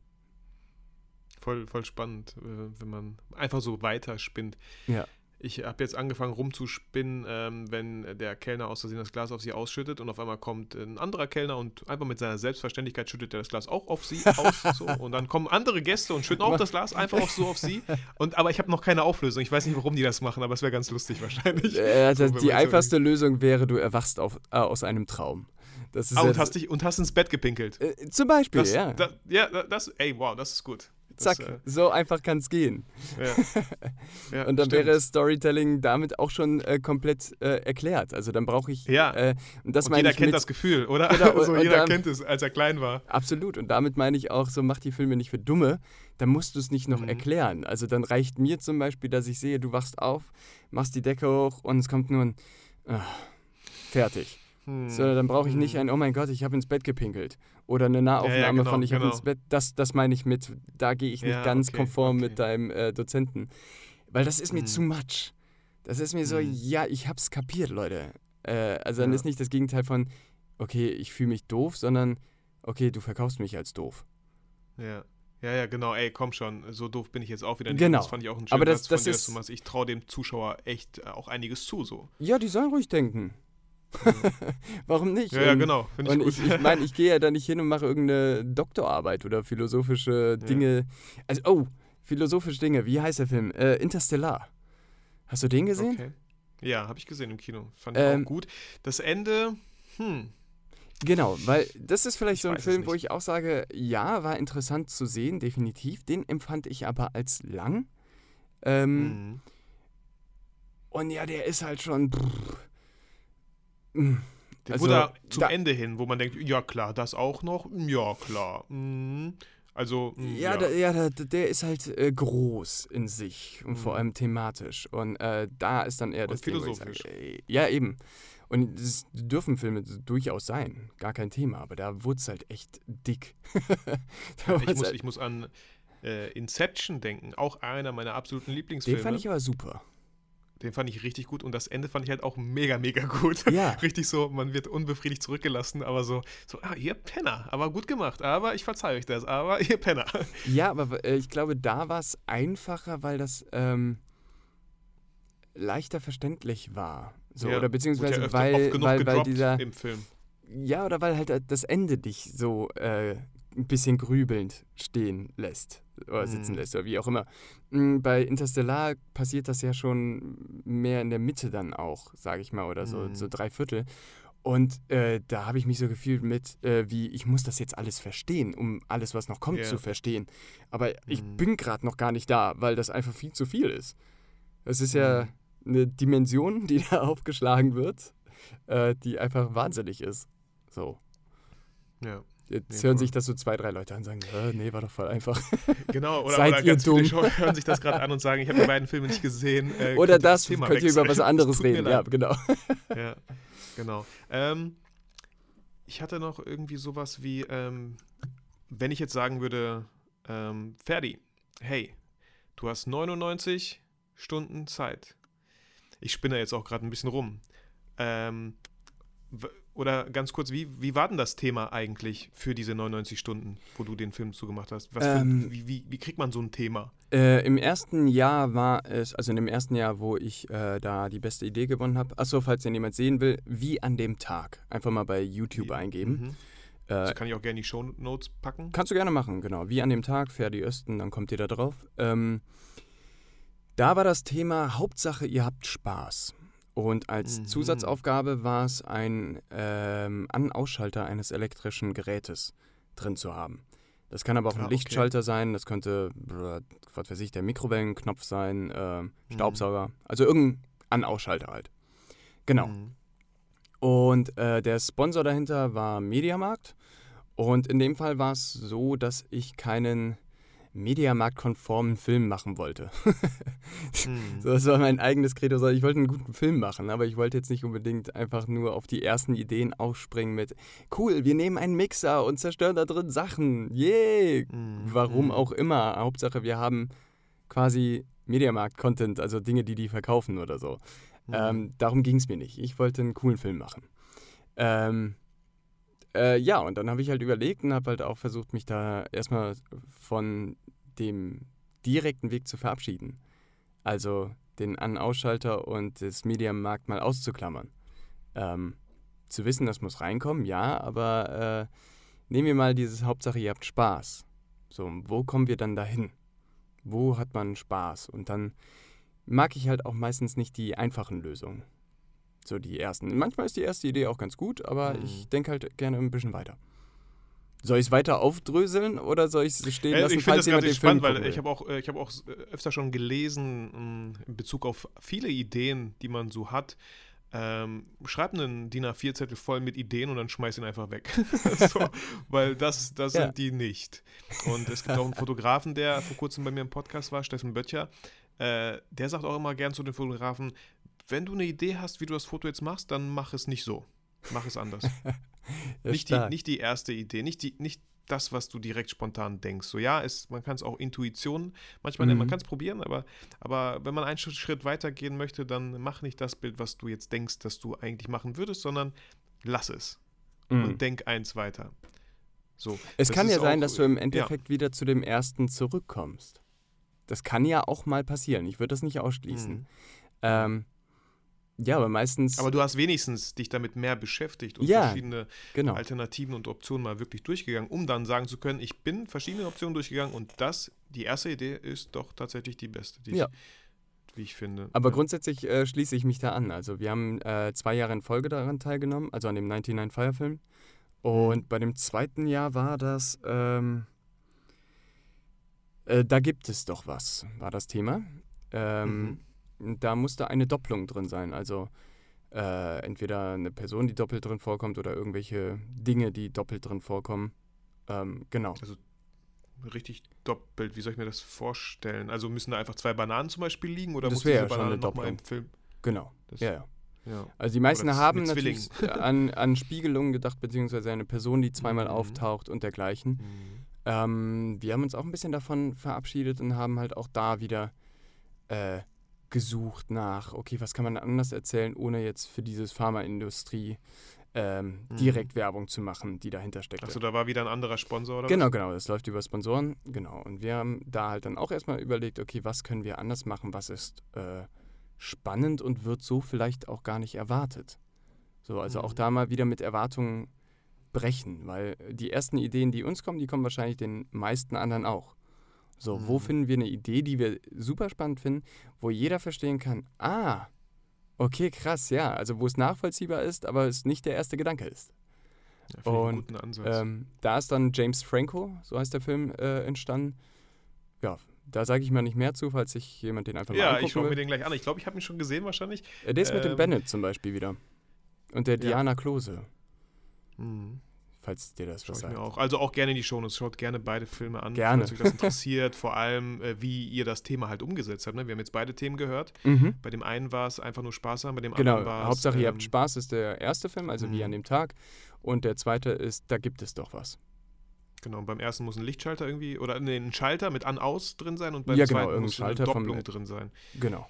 Voll, voll spannend, äh, wenn man einfach so weiterspinnt. Ja. Ich habe jetzt angefangen rumzuspinnen, ähm, wenn der Kellner aus Versehen das Glas auf sie ausschüttet und auf einmal kommt ein anderer Kellner und einfach mit seiner Selbstverständlichkeit schüttet er das Glas auch auf sie aus. So. Und dann kommen andere Gäste und schütten auch das Glas einfach auch so auf sie. Und, aber ich habe noch keine Auflösung. Ich weiß nicht, warum die das machen, aber es wäre ganz lustig wahrscheinlich. Äh, so, die einfachste so Lösung wäre, du erwachst auf, äh, aus einem Traum. Das ist ah, und, hast dich, und hast ins Bett gepinkelt. Äh, zum Beispiel, das, ja. Das, ja, das, ey, wow, das ist gut. Zack, das, äh, so einfach kann es gehen. Ja. Ja, und dann stimmt. wäre Storytelling damit auch schon äh, komplett äh, erklärt. Also dann brauche ich. Ja. Äh, und das und jeder kennt mit, das Gefühl, oder? Genau, und, so, jeder dann, kennt es, als er klein war. Absolut. Und damit meine ich auch, so mach die Filme nicht für Dumme. Dann musst du es nicht noch mhm. erklären. Also dann reicht mir zum Beispiel, dass ich sehe, du wachst auf, machst die Decke hoch und es kommt nur ein. Ah, fertig. Hm. So, dann brauche ich nicht hm. ein, oh mein Gott, ich habe ins Bett gepinkelt. Oder eine Nahaufnahme ja, ja, genau, von, ich genau. habe ins Bett. Das, das meine ich mit, da gehe ich nicht ja, ganz okay, konform okay. mit deinem äh, Dozenten. Weil das ist mir hm. zu much. Das ist mir so, hm. ja, ich habe es kapiert, Leute. Äh, also dann ist nicht das Gegenteil von, okay, ich fühle mich doof, sondern, okay, du verkaufst mich als doof. Ja. Ja, ja, genau, ey, komm schon, so doof bin ich jetzt auch wieder nicht. Genau. Das fand ich auch ein schöner Aber das, das dir, ist, Thomas. Ich traue dem Zuschauer echt äh, auch einiges zu, so. Ja, die sollen ruhig denken. Warum nicht? Ja, ja genau. Und ich, ich, ich meine, ich gehe ja da nicht hin und mache irgendeine Doktorarbeit oder philosophische Dinge. Ja. Also, oh, philosophische Dinge. Wie heißt der Film? Äh, Interstellar. Hast du den gesehen? Okay. Ja, habe ich gesehen im Kino. Fand ich ähm, auch gut. Das Ende, hm. Genau, weil das ist vielleicht ich so ein Film, wo ich auch sage, ja, war interessant zu sehen, definitiv. Den empfand ich aber als lang. Ähm, mhm. Und ja, der ist halt schon. Der also, wurde zum Ende hin, wo man denkt, ja klar, das auch noch, ja klar. Mhm. Also, mh, ja, ja. Da, ja der, der, ist halt äh, groß in sich und mhm. vor allem thematisch. Und äh, da ist dann eher das und philosophisch. Ding, sage, äh, ja, eben. Und das dürfen Filme durchaus sein, gar kein Thema, aber da wurde es halt echt dick. ich, muss, halt ich muss an äh, Inception denken, auch einer meiner absoluten Lieblingsfilme. Den fand ich aber super. Den fand ich richtig gut und das Ende fand ich halt auch mega, mega gut. Ja. richtig so, man wird unbefriedigt zurückgelassen, aber so, so, ah, ihr Penner, aber gut gemacht, aber ich verzeihe euch das, aber ihr Penner. Ja, aber äh, ich glaube, da war es einfacher, weil das ähm, leichter verständlich war. So, ja, oder beziehungsweise ja weil, weil, weil dieser. Im Film. Ja, oder weil halt das Ende dich so äh, ein bisschen grübelnd stehen lässt oder sitzen mhm. lässt oder wie auch immer. Mm, bei Interstellar passiert das ja schon mehr in der Mitte dann auch, sage ich mal, oder so, mhm. so drei Viertel. Und äh, da habe ich mich so gefühlt mit, äh, wie ich muss das jetzt alles verstehen, um alles, was noch kommt, yeah. zu verstehen. Aber mhm. ich bin gerade noch gar nicht da, weil das einfach viel zu viel ist. Es ist ja mhm. eine Dimension, die da aufgeschlagen wird, äh, die einfach wahnsinnig ist. So. Ja. Jetzt nee, hören sich das so zwei, drei Leute an und sagen, äh, nee, war doch voll einfach. Genau, oder, Seid oder ihr dumm? hören sich das gerade an und sagen, ich habe die beiden Filme nicht gesehen. Äh, oder das, das könnt ihr über was anderes reden. Ja, genau. Ja, genau. Ähm, ich hatte noch irgendwie sowas wie, ähm, wenn ich jetzt sagen würde, ähm, Ferdi, hey, du hast 99 Stunden Zeit. Ich spinne jetzt auch gerade ein bisschen rum. Ähm, oder ganz kurz, wie, wie war denn das Thema eigentlich für diese 99 Stunden, wo du den Film zugemacht hast? Was Ähm, für, wie, wie, wie kriegt man so ein Thema? Äh, Im ersten Jahr war es, also in dem ersten Jahr, wo ich äh, da die beste Idee gewonnen habe, achso, falls den jemand sehen will, wie an dem Tag. Einfach mal bei YouTube Wie- eingeben. Mhm. Äh, Das kann ich auch gerne die Show Notes packen. Kannst du gerne machen, genau. Wie an dem Tag, Ferdi Östen, dann kommt ihr da drauf. Ähm, da war das Thema Hauptsache, ihr habt Spaß. Und als Mhm. Zusatzaufgabe war es ein ähm, An-Ausschalter eines elektrischen Gerätes drin zu haben. Das kann aber auch Ah, ein okay. Lichtschalter sein, das könnte, brr, was weiß ich, der Mikrowellenknopf sein, Mhm. äh, Staubsauger, also irgendein An-Ausschalter halt. Genau. Mhm. Und äh, der Sponsor dahinter war Mediamarkt. Und in dem Fall war es so, dass ich keinen Mediamarkt-konformen Film machen wollte. Mhm. so, das war mein eigenes Credo. Ich wollte einen guten Film machen, aber ich wollte jetzt nicht unbedingt einfach nur auf die ersten Ideen aufspringen mit cool, wir nehmen einen Mixer und zerstören da drin Sachen. Yay! Mhm. Warum Mhm. auch immer. Hauptsache, wir haben quasi Mediamarkt-Content, also Dinge, die die verkaufen oder so. Mhm. Ähm, darum ging es mir nicht. Ich wollte einen coolen Film machen. Ähm, äh, ja, und dann habe ich halt überlegt und habe halt auch versucht, mich da erstmal von dem direkten Weg zu verabschieden. Also den An-Ausschalter und das Mediamarkt mal auszuklammern. Ähm, zu wissen, das muss reinkommen, ja, aber äh, nehmen wir mal dieses Hauptsache, ihr habt Spaß. So, wo kommen wir dann dahin? Wo hat man Spaß? Und dann mag ich halt auch meistens nicht die einfachen Lösungen. So die ersten. Manchmal ist die erste Idee auch ganz gut, aber Mhm. ich denke halt gerne ein bisschen weiter. Soll ich es weiter aufdröseln oder soll ich es stehen Äh, lassen, ich finde falls das gerade Film spannend, weil ich habe auch, äh, ich hab auch äh, öfter schon gelesen mh, in Bezug auf viele Ideen, die man so hat. Ähm, schreib einen DIN A4-Zettel voll mit Ideen und dann schmeiß ihn einfach weg. so, weil das, das Ja. sind die nicht. Und es gibt auch einen Fotografen, der vor kurzem bei mir im Podcast war, Steffen Böttcher. Äh, der sagt auch immer gern zu den Fotografen, wenn du eine Idee hast, wie du das Foto jetzt machst, dann mach es nicht so. Mach es anders Ja, nicht, die, nicht die erste Idee, nicht, die, nicht das, was du direkt spontan denkst. So ja, es, man kann es auch Intuition manchmal nennen, man Mhm. kann es probieren, aber, aber wenn man einen Schritt- weiter gehen möchte, dann mach nicht das Bild, was du jetzt denkst, dass du eigentlich machen würdest, sondern lass es Mhm. und denk eins weiter. So, Es kann ist ja sein, auch- dass du im ja. Endeffekt wieder zu dem ersten zurückkommst. Das kann ja auch mal passieren. Ich würde das nicht ausschließen. Mhm. Ähm, ja, aber meistens. Aber du hast wenigstens dich damit mehr beschäftigt und Ja, verschiedene genau. Alternativen und Optionen mal wirklich durchgegangen, um dann sagen zu können, ich bin verschiedene Optionen durchgegangen und das, die erste Idee ist doch tatsächlich die beste, die Ja. ich, wie ich finde. Aber Ja. grundsätzlich äh, schließe ich mich da an. Also wir haben äh, zwei Jahre in Folge daran teilgenommen, also an dem 99 Fire Film. Und bei dem zweiten Jahr war das, ähm, äh, da gibt es doch was, war das Thema. Ähm, Da musste eine Doppelung drin sein. Also äh, entweder eine Person, die doppelt drin vorkommt, oder irgendwelche Dinge, die doppelt drin vorkommen. Ähm, genau. Richtig doppelt, wie soll ich mir das vorstellen? Also müssen da einfach zwei Bananen zum Beispiel liegen oder Das muss wäre diese ja schon Banane eine nochmal Doppelung. im Film? Genau. Das, Ja, ja. ja. Also die meisten haben natürlich an, an Spiegelungen gedacht, beziehungsweise eine Person, die zweimal Mhm. auftaucht und dergleichen. Mhm. Ähm, wir haben uns auch ein bisschen davon verabschiedet und haben halt auch da wieder äh, gesucht nach, okay, was kann man anders erzählen, ohne jetzt für dieses Pharmaindustrie ähm, Mhm. direkt Werbung zu machen, die dahinter steckt. Achso, da war wieder ein anderer Sponsor oder Genau, genau, das läuft über Sponsoren, genau. Und wir haben da halt dann auch erstmal überlegt, okay, was können wir anders machen, was ist äh, spannend und wird so vielleicht auch gar nicht erwartet. So, also auch Mhm. da mal wieder mit Erwartungen brechen, weil die ersten Ideen, die uns kommen, die kommen wahrscheinlich den meisten anderen auch. So, wo Mhm. finden wir eine Idee, die wir super spannend finden, wo jeder verstehen kann, ah, okay, krass, ja, also wo es nachvollziehbar ist, aber es nicht der erste Gedanke ist. Ja, Und, guten Ansatz. Ähm, da ist dann James Franco, so heißt der Film, äh, entstanden. Ja, da sage ich mal nicht mehr zu, falls sich jemand den einfach mal ja, ich schaue mir den gleich an. Ich glaube, ich habe ihn schon gesehen wahrscheinlich. Äh, der ist mit dem ähm, Bennett zum Beispiel wieder. Und der Ja. Diana Klose, Mhm. Falls dir das Schau was sagt. auch. Also auch gerne in die Shownotes. Schaut gerne beide Filme an, Gerne. falls euch das interessiert. Vor allem, äh, wie ihr das Thema halt umgesetzt habt. Ne? Wir haben jetzt beide Themen gehört. Mhm. Bei dem einen war es einfach nur Spaß haben, bei dem Genau, anderen war es. Hauptsache ihr habt ähm, Spaß ist der erste Film, also wie mhm. an dem Tag. Und der zweite ist, da gibt es doch was. Genau, beim ersten muss ein Lichtschalter irgendwie, oder nee, ein Schalter mit An-Aus drin sein und beim Ja, genau, zweiten muss Schalter eine vom- Doppelung drin sein. Genau.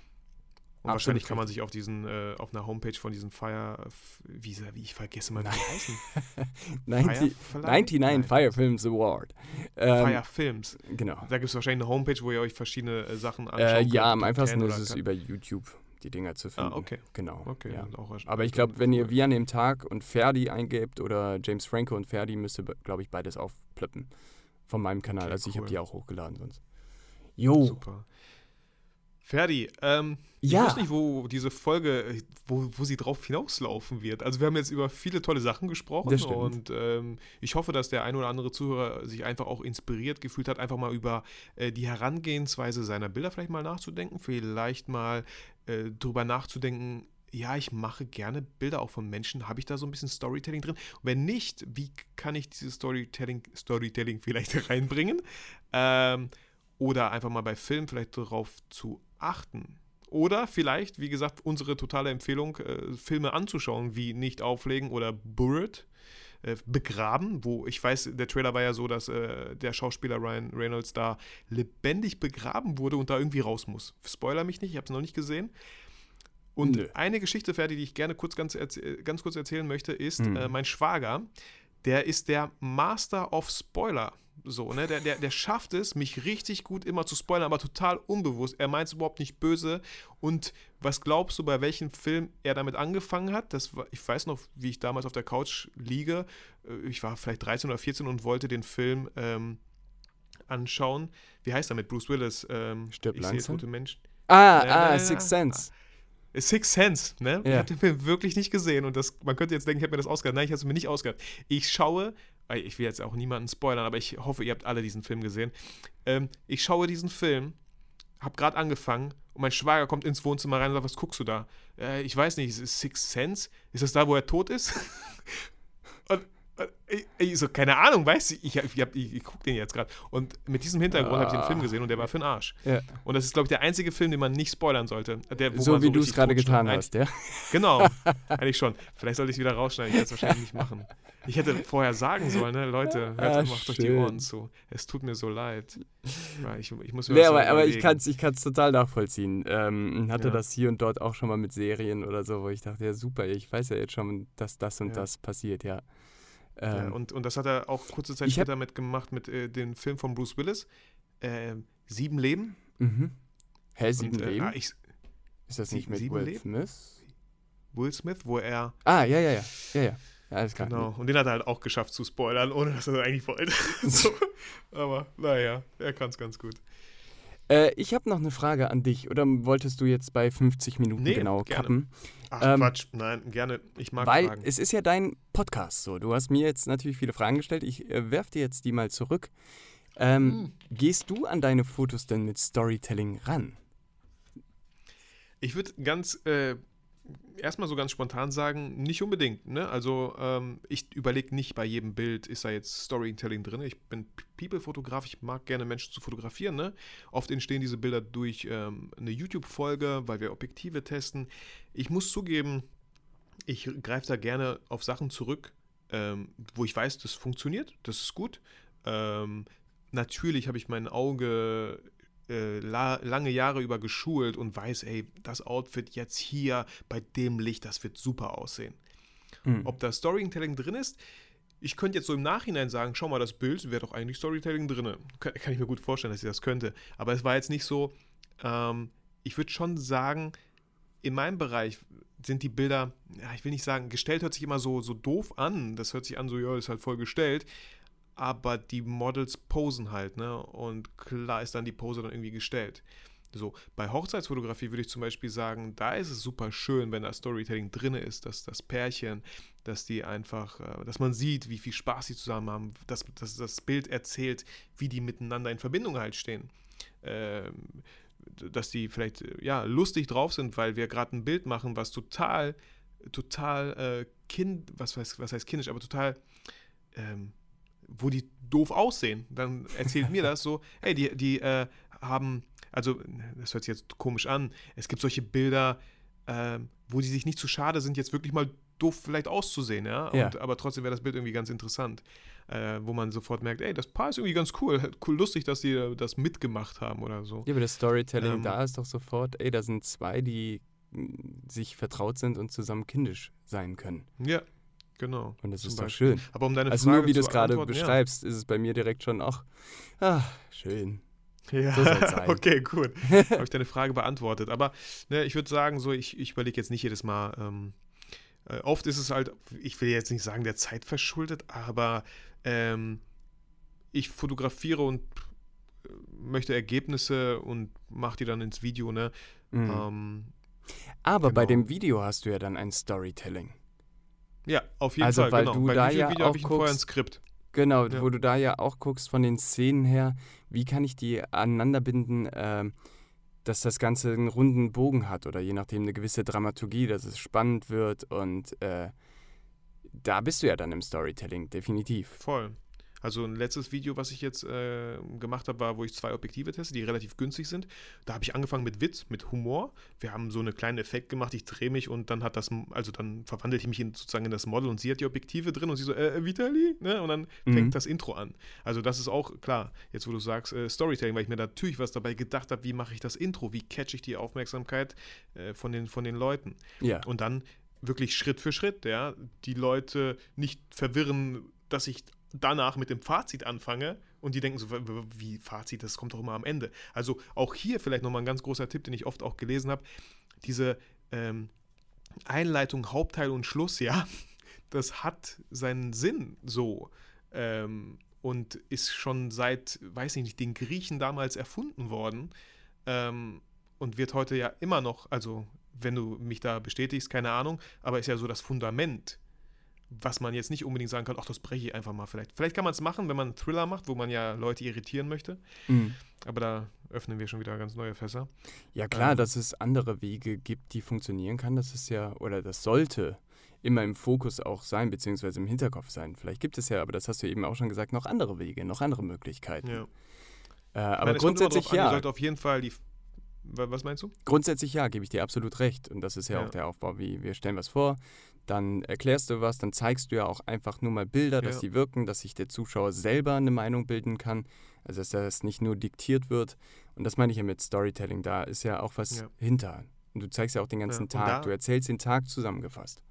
Und wahrscheinlich kann man sich auf diesen, äh, auf einer Homepage von diesen Fire, wie, wie ich vergesse mal, wie heißen. 90, 99 Fire Films Award. Ähm, Fire Films. Genau. Da gibt es wahrscheinlich eine Homepage, wo ihr euch verschiedene äh, Sachen anschaut. Äh, ja, am einfachsten ist es über YouTube die Dinger zu finden. Ah, okay. Genau. Okay, ja. Aber ich glaube, wenn ihr Wie an dem Tag und Ferdi eingebt oder James Franco und Ferdi, müsste, glaube ich, beides aufplöppen von meinem Kanal. Okay, also ich cool. habe die auch hochgeladen sonst. Jo. Super. Ferdi, ähm, ja. ich weiß nicht, wo diese Folge, wo, wo sie drauf hinauslaufen wird. Also wir haben jetzt über viele tolle Sachen gesprochen und ähm, ich hoffe, dass der ein oder andere Zuhörer sich einfach auch inspiriert gefühlt hat, einfach mal über äh, die Herangehensweise seiner Bilder vielleicht mal nachzudenken, vielleicht mal äh, drüber nachzudenken, ja, ich mache gerne Bilder auch von Menschen. Habe ich da so ein bisschen Storytelling drin? Und wenn nicht, wie kann ich dieses Storytelling, Storytelling vielleicht reinbringen? Ähm, oder einfach mal bei Filmen vielleicht darauf zu achten. Oder vielleicht, wie gesagt, unsere totale Empfehlung, äh, Filme anzuschauen, wie Nicht auflegen oder Buried, äh, begraben, wo ich weiß, der Trailer war ja so, dass äh, der Schauspieler Ryan Reynolds da lebendig begraben wurde und da irgendwie raus muss. Spoiler mich nicht, ich habe es noch nicht gesehen. Und Nö. eine Geschichte, Ferdi, die ich gerne kurz, ganz, ganz kurz erzählen möchte, ist, mhm. mein Schwager, der ist der Master of Spoiler. So, ne? Der, der, der schafft es, mich richtig gut immer zu spoilern, aber total unbewusst. Er meint es überhaupt nicht böse. Und was glaubst du, bei welchem Film er damit angefangen hat? Das war, ich weiß noch, wie ich damals auf der Couch liege. Äh, ich war vielleicht 13 oder 14 und wollte den Film ähm, anschauen. Wie heißt er mit Bruce Willis? Ähm, Stirb ich langsam. Sehe Menschen. Ah, äh, ah, Six Sense. Six Sense, ne? Ja. Ich habe den Film wirklich nicht gesehen und das, man könnte jetzt denken, ich habe mir das ausgedacht. Nein, ich habe es mir nicht ausgedacht. Ich schaue, ich will jetzt auch niemanden spoilern, aber ich hoffe, ihr habt alle diesen Film gesehen. Ähm, ich schaue diesen Film, habe gerade angefangen und mein Schwager kommt ins Wohnzimmer rein und sagt, was guckst du da? Äh, ich weiß nicht, ist es Six Sense? Ist das da, wo er tot ist? und ich, ich, so, keine Ahnung, weißt du, ich, ich, ich, ich gucke den jetzt gerade. Und mit diesem Hintergrund ah. habe ich den Film gesehen und der war für den Arsch. Ja. Und das ist, glaube ich, der einzige Film, den man nicht spoilern sollte. Der, so wie so du es gerade getan hast, ja? Genau, eigentlich schon. Vielleicht sollte ich es wieder rausschneiden, ich werde es wahrscheinlich nicht machen. Ich hätte vorher sagen sollen, ne, Leute, hört, ah, macht euch die Ohren zu. Es tut mir so leid. Ich, ich muss mir nee, aber, aber ich kann es ich total nachvollziehen. Ähm, hatte ja. das hier und dort auch schon mal mit Serien oder so, wo ich dachte, ja super, ich weiß ja jetzt schon, dass das und ja. das passiert, ja. Ähm, ja, und, und das hat er auch kurze Zeit später mitgemacht mit äh, dem Film von Bruce Willis. Äh, Sieben Leben. Mhm. Hä, Sieben und, äh, Leben? Ah, ich, ist das nicht mit Will Leben? Smith? Will Smith, wo er. Ah, ja, ja, ja. Ja, ja. Alles klar. Genau, und den hat er halt auch geschafft zu spoilern, ohne dass er das eigentlich wollte. so. Aber naja, er kann es ganz gut. Äh, ich habe noch eine Frage an dich. Oder wolltest du jetzt bei 50 Minuten nee, genau gerne. kappen? Ach ähm, Quatsch, nein, gerne. Ich mag weil Fragen. es ist ja dein Podcast so. Du hast mir jetzt natürlich viele Fragen gestellt. Ich äh, werfe dir jetzt die mal zurück. Ähm, hm. Gehst du an deine Fotos denn mit Storytelling ran? Ich würde ganz äh, erstmal so ganz spontan sagen, nicht unbedingt. Ne? Also ähm, ich überlege nicht bei jedem Bild, ist da jetzt Storytelling drin. Ich bin People-Fotograf, ich mag gerne Menschen zu fotografieren. Ne? Oft entstehen diese Bilder durch ähm, eine YouTube-Folge, weil wir Objektive testen. Ich muss zugeben, ich greife da gerne auf Sachen zurück, ähm, wo ich weiß, das funktioniert, das ist gut. Ähm, natürlich habe ich mein Auge äh, la lange Jahre über geschult und weiß, ey, das Outfit jetzt hier bei dem Licht, das wird super aussehen. Mhm. Ob da Storytelling drin ist, ich könnte jetzt so im Nachhinein sagen, schau mal, das Bild wäre doch eigentlich Storytelling drin. Kann, kann, ich mir gut vorstellen, dass ich das könnte. Aber es war jetzt nicht so, ähm, ich würde schon sagen, in meinem Bereich sind die Bilder, ja, ich will nicht sagen, gestellt hört sich immer so, so doof an. Das hört sich an, so, ja, ist halt voll gestellt aber die Models posen halt, ne? Und klar ist dann die Pose dann irgendwie gestellt. So, bei Hochzeitsfotografie würde ich zum Beispiel sagen, da ist es super schön, wenn da Storytelling drin ist, dass das Pärchen, dass die einfach, äh, dass man sieht, wie viel Spaß sie zusammen haben, dass, dass das Bild erzählt, wie die miteinander in Verbindung halt stehen. Ähm, dass die vielleicht ja lustig drauf sind, weil wir gerade ein Bild machen, was total, total äh, kind, was, was heißt kindisch, aber total ähm, wo die doof aussehen. Dann erzählt mir das so, hey, die, die äh, haben, also das hört sich jetzt komisch an, es gibt solche Bilder, äh, wo die sich nicht zu schade sind, jetzt wirklich mal doof vielleicht auszusehen, ja, Und, ja. aber trotzdem wäre das Bild irgendwie ganz interessant, äh, wo man sofort merkt, ey, das Paar ist irgendwie ganz cool, cool lustig, dass die das mitgemacht haben oder so. Ja, aber das Storytelling ähm, da ist doch sofort, ey, da sind zwei, die sich vertraut sind und zusammen kindisch sein können. Ja, genau. Und das ist doch schön. Aber um deine Also Frage nur wie du es gerade beantworten, ja. beschreibst, ist es bei mir direkt schon auch, ah, schön. Ja, So okay, gut. Habe ich deine Frage beantwortet. Aber ne, ich würde sagen, so, ich, ich überlege jetzt nicht jedes Mal. Ähm, äh, oft ist es halt, ich will jetzt nicht sagen, der Zeit verschuldet, aber ähm, ich fotografiere und äh, möchte Ergebnisse und mache die dann ins Video, ne? Mhm. Ähm, Aber bei genau. dem Video hast du ja dann ein Storytelling. Ja, auf jeden Also, Fall, weil genau. du Beim da YouTube ja auch habe ich vorher ein guckst- Skript. Genau, Ja. wo du da ja auch guckst von den Szenen her, wie kann ich die aneinander binden, ähm, dass das Ganze einen runden Bogen hat oder je nachdem eine gewisse Dramaturgie, dass es spannend wird und äh, da bist du ja dann im Storytelling, definitiv. Voll. Also ein letztes Video, was ich jetzt äh, gemacht habe, war, wo ich zwei Objektive teste, die relativ günstig sind. Da habe ich angefangen mit Witz, mit Humor. Wir haben so einen kleinen Effekt gemacht, ich drehe mich und dann hat das, also dann verwandelt ich mich in, sozusagen in das Model und sie hat die Objektive drin und sie so, äh, Vitali? Ne? Und dann Mhm. fängt das Intro an. Also das ist auch, klar, jetzt wo du sagst, äh, Storytelling, weil ich mir natürlich was dabei gedacht habe, wie mache ich das Intro, wie catche ich die Aufmerksamkeit äh, von, den, von den Leuten. Ja. Und dann wirklich Schritt für Schritt, ja, die Leute nicht verwirren, dass ich danach mit dem Fazit anfange und die denken so, wie Fazit, das kommt doch immer am Ende. Also auch hier vielleicht nochmal ein ganz großer Tipp, den ich oft auch gelesen habe, diese ähm, Einleitung, Hauptteil und Schluss, ja, das hat seinen Sinn so ähm, und ist schon seit, weiß ich nicht, den Griechen damals erfunden worden ähm, und wird heute ja immer noch, also wenn du mich da bestätigst, keine Ahnung, aber ist ja so das Fundament, was man jetzt nicht unbedingt sagen kann, ach, das breche ich einfach mal vielleicht. Vielleicht kann man es machen, wenn man einen Thriller macht, wo man ja Leute irritieren möchte, Mhm. aber da öffnen wir schon wieder ganz neue Fässer. Ja klar, Ähm. dass es andere Wege gibt, die funktionieren kann, das ist ja, oder das sollte immer im Fokus auch sein, beziehungsweise im Hinterkopf sein. Vielleicht gibt es ja, aber das hast du eben auch schon gesagt, noch andere Wege, noch andere Möglichkeiten. Ja. Äh, aber meine, grundsätzlich an, ja. sollt auf jeden Fall die. Wa- Was meinst du? Grundsätzlich ja, gebe ich dir absolut recht. Und das ist ja, Ja. auch der Aufbau, wie wir stellen was vor, dann erklärst du was, dann zeigst du ja auch einfach nur mal Bilder, dass Ja. die wirken, dass sich der Zuschauer selber eine Meinung bilden kann. Also dass das nicht nur diktiert wird. Und das meine ich ja mit Storytelling. Da ist ja auch was Ja. hinter. Und du zeigst ja auch den ganzen und Tag. du erzählst den Tag zusammengefasst.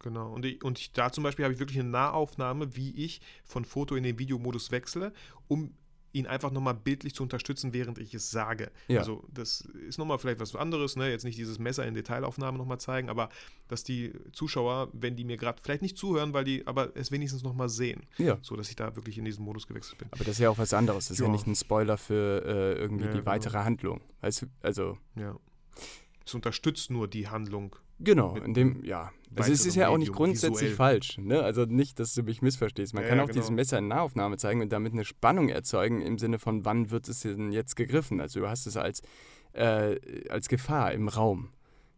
Genau. Und, ich, und ich, da zum Beispiel habe ich wirklich eine Nahaufnahme, wie ich von Foto in den Videomodus wechsle, um ihn einfach nochmal bildlich zu unterstützen, während ich es sage. Ja. Also das ist nochmal vielleicht was anderes, ne? jetzt nicht dieses Messer in Detailaufnahme nochmal zeigen, aber dass die Zuschauer, wenn die mir gerade vielleicht nicht zuhören, weil die aber es wenigstens nochmal sehen, Ja. so dass ich da wirklich in diesen Modus gewechselt bin. Aber das ist ja auch was anderes. Das ist ja, Ja. nicht ein Spoiler für äh, irgendwie Ja, die genau. weitere Handlung. Weißt du, also, Ja. Es unterstützt nur die Handlung. genau, in dem, ja. Also es ist ja auch nicht Medium, grundsätzlich visuell. falsch. Ne? Also nicht, dass du mich missverstehst. Man Ja, kann ja, auch dieses genau. Messer in Nahaufnahme zeigen und damit eine Spannung erzeugen im Sinne von, wann wird es denn jetzt gegriffen? Also du hast es als, äh, als Gefahr im Raum.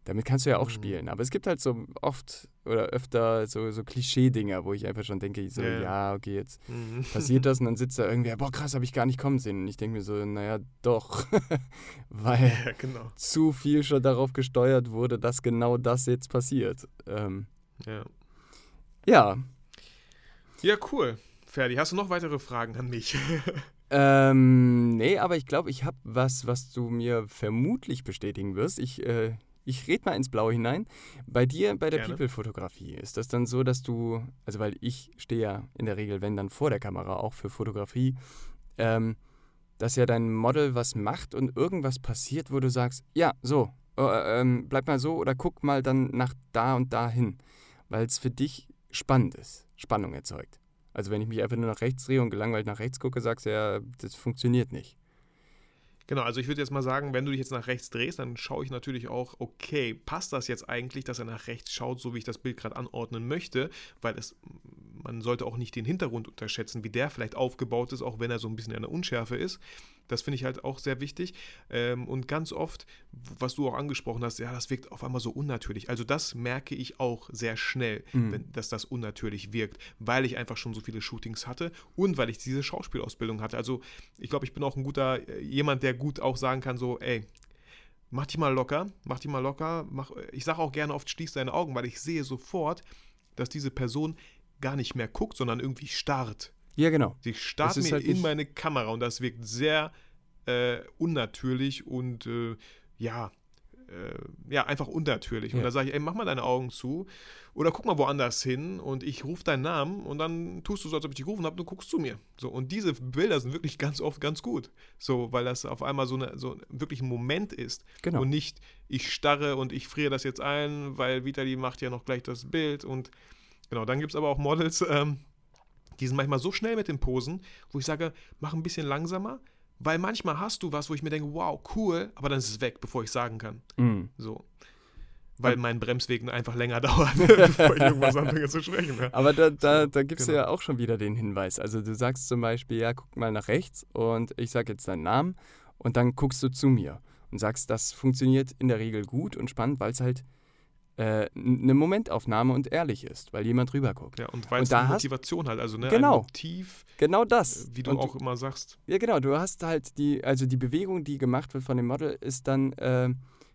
Damit kannst du ja auch Mhm. spielen. Aber es gibt halt so oft oder öfter so, so Klischee-Dinger, wo ich einfach schon denke, so, Ja, ja. ja, okay, jetzt Mhm. passiert das und dann sitzt da irgendwer, boah, krass, habe ich gar nicht kommen sehen. Und ich denke mir so, naja, doch. Weil ja, genau. zu viel schon darauf gesteuert wurde, dass genau das jetzt passiert. Ähm, Ja. ja, ja, cool. Ferdi, hast du noch weitere Fragen an mich? ähm, nee, aber ich glaube, ich habe was, was du mir vermutlich bestätigen wirst. Ich, äh, ich rede mal ins Blaue hinein. Bei dir, bei der. People-Fotografie, ist das dann so, dass du, also weil ich stehe ja in der Regel, wenn dann vor der Kamera, auch für Fotografie, ähm, dass ja dein Model was macht und irgendwas passiert, wo du sagst, ja, so, äh, ähm, bleib mal so oder guck mal dann nach da und da hin, weil es für dich spannend ist, Spannung erzeugt. Also wenn ich mich einfach nur nach rechts drehe und gelangweilt nach rechts gucke, sagst du ja, das funktioniert nicht. Genau, also ich würde jetzt mal sagen, wenn du dich jetzt nach rechts drehst, dann schaue ich natürlich auch, okay, passt das jetzt eigentlich, dass er nach rechts schaut, so wie ich das Bild gerade anordnen möchte, weil es, man sollte auch nicht den Hintergrund unterschätzen, wie der vielleicht aufgebaut ist, auch wenn er so ein bisschen in der Unschärfe ist. Das finde ich halt auch sehr wichtig. Ähm, und ganz oft, was du auch angesprochen hast, ja, das wirkt auf einmal so unnatürlich. Also das merke ich auch sehr schnell, Mhm. wenn, dass das unnatürlich wirkt, weil ich einfach schon so viele Shootings hatte und weil ich diese Schauspielausbildung hatte. Also ich glaube, ich bin auch ein guter, äh, jemand, der gut auch sagen kann, so, ey, mach dich mal locker, mach dich mal locker. Mach, ich sage auch gerne oft, schließ deine Augen, weil ich sehe sofort, dass diese Person gar nicht mehr guckt, sondern irgendwie starrt. Ja, genau. Sie starrt ist mir halt in meine Kamera und das wirkt sehr äh, unnatürlich und äh, ja, äh, ja, einfach unnatürlich. Und Ja. da sage ich, ey, mach mal deine Augen zu oder guck mal woanders hin und ich rufe deinen Namen und dann tust du so, als ob ich dich gerufen habe, du guckst zu mir. So, und diese Bilder sind wirklich ganz oft ganz gut. So, weil das auf einmal so, eine, so wirklich ein Moment ist. Genau. Und nicht, ich starre und ich friere das jetzt ein, weil Vitali macht ja noch gleich das Bild. Und genau, dann gibt es aber auch Models, ähm, die sind manchmal so schnell mit den Posen, wo ich sage, mach ein bisschen langsamer, weil manchmal hast du was, wo ich mir denke, wow, cool, aber dann ist es weg, bevor ich sagen kann. Mm. So. Weil mein Bremsweg einfach länger dauert, bevor ich irgendwas anfange zu sprechen. Ja. Aber da, da, da gibst du genau. ja auch schon wieder den Hinweis. Also du sagst zum Beispiel, ja, guck mal nach rechts und ich sage jetzt deinen Namen und dann guckst du zu mir und sagst, das funktioniert in der Regel gut und spannend, weil es halt äh, eine Momentaufnahme und ehrlich ist, weil jemand rüber guckt. Ja, und weil es da eine hast- Motivation halt, also ne, Genau. ein Motiv, Genau das. wie du und auch immer sagst. Ja, genau. Du hast halt die, also die Bewegung, die gemacht wird von dem Model, ist dann äh,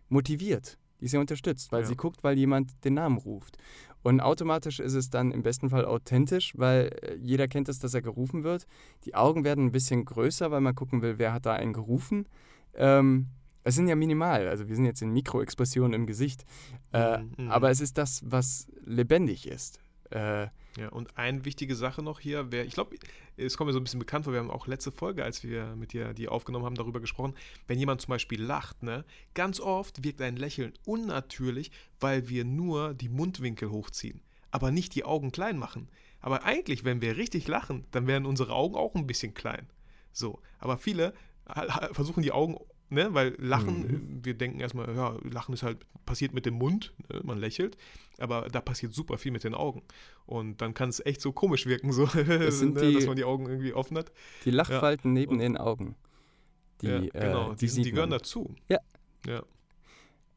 motiviert. Die ist ja unterstützt, weil Ja. sie guckt, weil jemand den Namen ruft. Und automatisch ist es dann im besten Fall authentisch, weil äh, jeder kennt es, dass er gerufen wird. Die Augen werden ein bisschen größer, weil man gucken will, wer hat da einen gerufen. Ähm, es sind ja minimal, also wir sind jetzt in Mikroexpressionen im Gesicht. Äh, Mhm, mhm. Aber es ist das, was lebendig ist. Äh, Ja, und eine wichtige Sache noch hier, wär, ich glaube, es kommt mir so ein bisschen bekannt vor, wir haben auch letzte Folge, als wir mit dir die aufgenommen haben, darüber gesprochen, wenn jemand zum Beispiel lacht, ne, ganz oft wirkt ein Lächeln unnatürlich, weil wir nur die Mundwinkel hochziehen, aber nicht die Augen klein machen. Aber eigentlich, wenn wir richtig lachen, dann werden unsere Augen auch ein bisschen klein. So, aber viele versuchen die Augen, ne, weil Lachen, Mhm. äh, wir denken erstmal, ja, Lachen ist halt passiert mit dem Mund, ne, man lächelt, aber da passiert super viel mit den Augen. Und dann kann es echt so komisch wirken, so, sind ne, die- dass man die Augen irgendwie offen hat. die Lachfalten neben Und- den Augen. Die, ja, genau, äh, die, sind, die gehören dazu. Ja. Ja,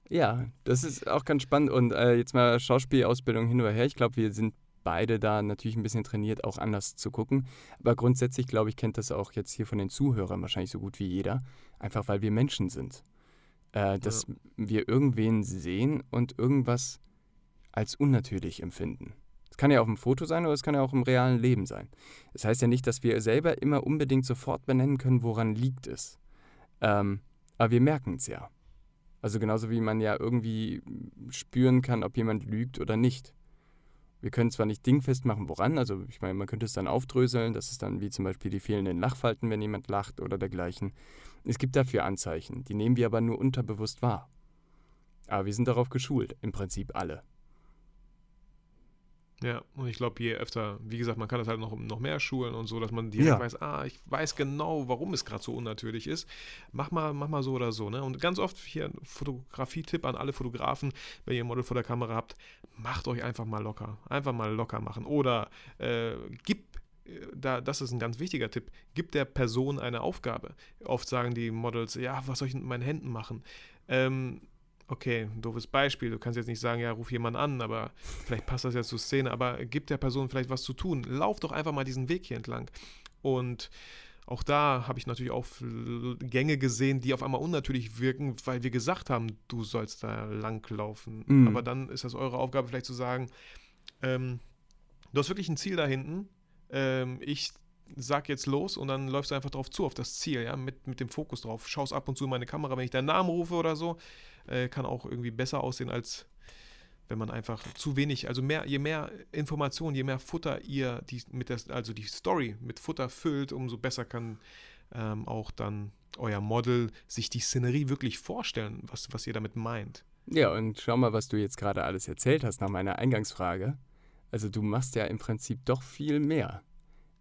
Ja, das ist auch ganz spannend. Und äh, jetzt mal Schauspielausbildung hin oder her. Ich glaube, wir sind beide da natürlich ein bisschen trainiert, auch anders zu gucken. Aber grundsätzlich, glaube ich, kennt das auch jetzt hier von den Zuhörern wahrscheinlich so gut wie jeder. Einfach weil wir Menschen sind. Äh, dass wir irgendwen sehen und irgendwas als unnatürlich empfinden. Es kann ja auf dem Foto sein oder es kann ja auch im realen Leben sein. Das heißt ja nicht, dass wir selber immer unbedingt sofort benennen können, woran liegt es. Ähm, aber wir merken es ja. Also genauso wie man ja irgendwie spüren kann, ob jemand lügt oder nicht. Wir können zwar nicht dingfest machen, woran, also ich meine, man könnte es dann aufdröseln, das ist dann wie zum Beispiel die fehlenden Lachfalten, wenn jemand lacht oder dergleichen. Es gibt dafür Anzeichen, die nehmen wir aber nur unterbewusst wahr. Aber wir sind darauf geschult, im Prinzip alle. Ja, und ich glaube, je öfter, wie gesagt, man kann das halt noch, noch mehr schulen und so, dass man direkt Ja. weiß, ah, ich weiß genau, warum es gerade so unnatürlich ist. Mach mal, mach mal so oder so. Ne? Und ganz oft hier ein Fotografie-Tipp an alle Fotografen, wenn ihr ein Model vor der Kamera habt, macht euch einfach mal locker. Einfach mal locker machen. Oder äh, gib äh, da, das ist ein ganz wichtiger Tipp. Gib der Person eine Aufgabe. Oft sagen die Models, ja, was soll ich mit meinen Händen machen? Ähm, okay, ein doofes Beispiel. Du kannst jetzt nicht sagen, ja, ruf jemanden an, aber vielleicht passt das ja zur Szene, aber gib der Person vielleicht was zu tun. Lauf doch einfach mal diesen Weg hier entlang. Und auch da habe ich natürlich auch Gänge gesehen, die auf einmal unnatürlich wirken, weil wir gesagt haben, du sollst da langlaufen. Mhm. Aber dann ist das eure Aufgabe, vielleicht zu sagen, ähm, du hast wirklich ein Ziel da hinten. Ähm, ich sag jetzt los und dann läufst du einfach drauf zu, auf das Ziel, ja, mit, mit dem Fokus drauf. Schaust ab und zu in meine Kamera, wenn ich deinen Namen rufe oder so. Äh, kann auch irgendwie besser aussehen, als wenn man einfach zu wenig, also mehr, je mehr Informationen, je mehr Futter ihr die mit der, also die Story mit Futter füllt, umso besser kann ähm, auch dann euer Model sich die Szenerie wirklich vorstellen, was, was ihr damit meint. Ja, und schau mal, was du jetzt gerade alles erzählt hast nach meiner Eingangsfrage. Also du machst ja im Prinzip doch viel mehr.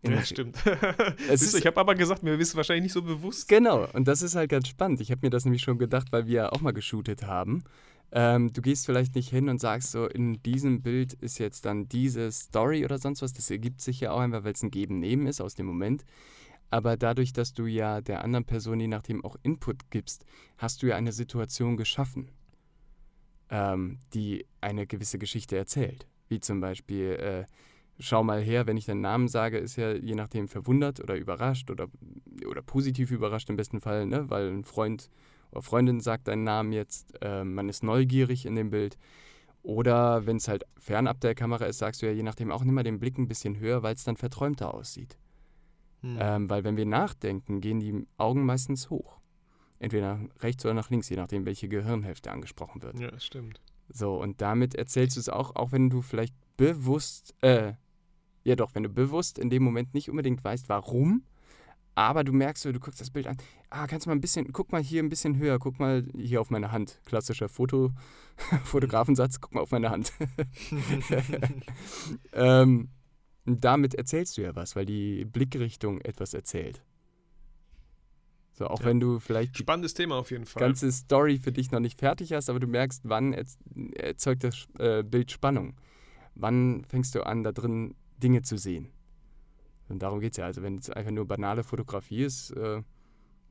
Ja, stimmt. Ist- ich habe aber gesagt, mir ist wahrscheinlich nicht so bewusst. Genau, und das ist halt ganz spannend. Ich habe mir das nämlich schon gedacht, weil wir ja auch mal geshootet haben. Ähm, du gehst vielleicht nicht hin und sagst so, in diesem Bild ist jetzt dann diese Story oder sonst was. Das ergibt sich ja auch einfach, weil es ein Geben-Nehmen ist aus dem Moment. Aber dadurch, dass du ja der anderen Person je nachdem auch Input gibst, hast du ja eine Situation geschaffen, ähm, die eine gewisse Geschichte erzählt. Wie zum Beispiel, äh, schau mal her, wenn ich deinen Namen sage, ist ja je nachdem verwundert oder überrascht oder, oder positiv überrascht im besten Fall, ne? weil ein Freund oder Freundin sagt deinen Namen jetzt, äh, man ist neugierig in dem Bild. Oder wenn es halt fernab der Kamera ist, sagst du ja je nachdem auch immer den Blick ein bisschen höher, weil es dann verträumter aussieht. Hm. Ähm, weil wenn wir nachdenken, gehen die Augen meistens hoch. Entweder nach rechts oder nach links, je nachdem, welche Gehirnhälfte angesprochen wird. Ja, das stimmt. So, und damit erzählst du es auch, auch wenn du vielleicht bewusst, äh, ja doch, wenn du bewusst in dem Moment nicht unbedingt weißt, warum, aber du merkst, du guckst das Bild an, ah, kannst du mal ein bisschen, guck mal hier ein bisschen höher, guck mal hier auf meine Hand. Klassischer Foto, Fotografensatz, guck mal auf meine Hand. ähm, damit erzählst du ja was, weil die Blickrichtung etwas erzählt. So, auch Ja. wenn du vielleicht Spannendes Thema auf jeden Fall. ganze Story für dich noch nicht fertig hast, aber du merkst, wann erz- erzeugt das äh, Bild Spannung. Wann fängst du an, da drin Dinge zu sehen? Und darum geht es ja. Also, wenn es einfach nur banale Fotografie ist, äh,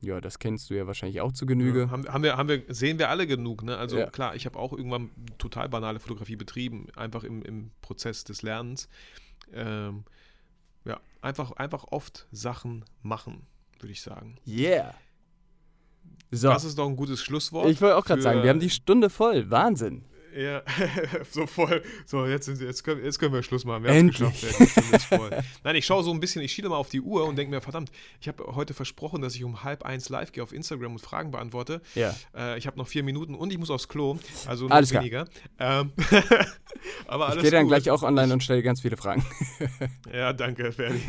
ja, das kennst du ja wahrscheinlich auch zu Genüge. Ja, haben, haben, wir, haben wir, sehen wir alle genug, ne? Also Ja. klar, ich habe auch irgendwann total banale Fotografie betrieben, einfach im, im Prozess des Lernens. Ähm, ja, einfach, einfach oft Sachen machen, würde ich sagen. Yeah! So, Das ist doch ein gutes Schlusswort. ich wollte auch gerade sagen, wir haben die Stunde voll. Wahnsinn! Ja, so voll. So, jetzt, sind, jetzt, können, jetzt können wir Schluss machen. Wir haben's Endlich. geschafft. Ja. Nein, ich schaue so ein bisschen, ich schiele mal auf die Uhr und denke mir, verdammt, ich habe heute versprochen, dass ich um halb eins live gehe auf Instagram und Fragen beantworte. Ja. Äh, ich habe noch vier Minuten und ich muss aufs Klo, also noch Alles weniger. Ähm, aber Ich alles gehe dann gut. gleich auch online und stelle ganz viele Fragen. Ja, danke, Ferdi.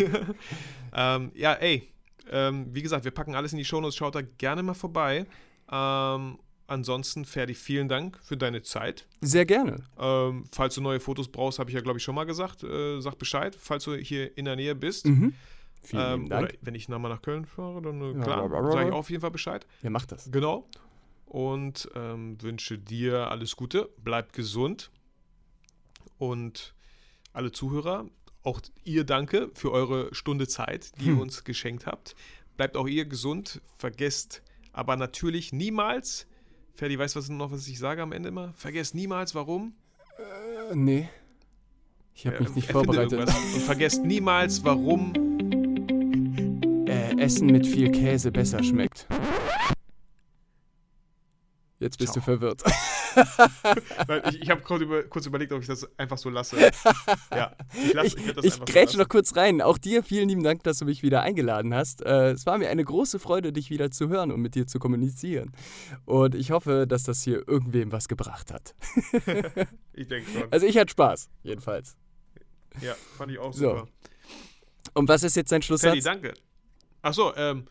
ähm, ja, ey, ähm, wie gesagt, wir packen alles in die Shownotes, schaut da gerne mal vorbei. Ähm, ansonsten, Ferdi, vielen Dank für deine Zeit. Sehr gerne. Ähm, falls du neue Fotos brauchst, habe ich ja, glaube ich, schon mal gesagt, äh, sag Bescheid, falls du hier in der Nähe bist. Mhm. Vielen Ähm, Dank. oder wenn ich nochmal nach Köln fahre, dann äh, Ja, klar, sage ich auf jeden Fall Bescheid. Wer macht das? Genau. Und ähm, wünsche dir alles Gute, bleib gesund. Und alle Zuhörer, auch ihr danke für eure Stunde Zeit, die Hm. ihr uns geschenkt habt. Bleibt auch ihr gesund, vergesst aber natürlich niemals, Ferdi, weißt du was noch, was ich sage am Ende immer? Vergesst niemals, warum? Äh, nee. Ich habe Äh, mich nicht vorbereitet. Und vergesst niemals, warum. äh, Essen mit viel Käse besser schmeckt. Jetzt bist Ciao. du verwirrt. Ich ich habe kurz, über, kurz überlegt, ob ich das einfach so lasse. Ja, ich, lass, Ich, ich, so grätsche lassen. noch kurz rein. Auch dir vielen lieben Dank, dass du mich wieder eingeladen hast. Äh, es war mir eine große Freude, dich wieder zu hören und mit dir zu kommunizieren. Und ich hoffe, dass das hier irgendwem was gebracht hat. Ich denke schon. Also ich hatte Spaß, jedenfalls. Ja, fand ich auch So, super. Und was ist jetzt dein Schlusssatz? Ferdi, danke. Achso, ähm,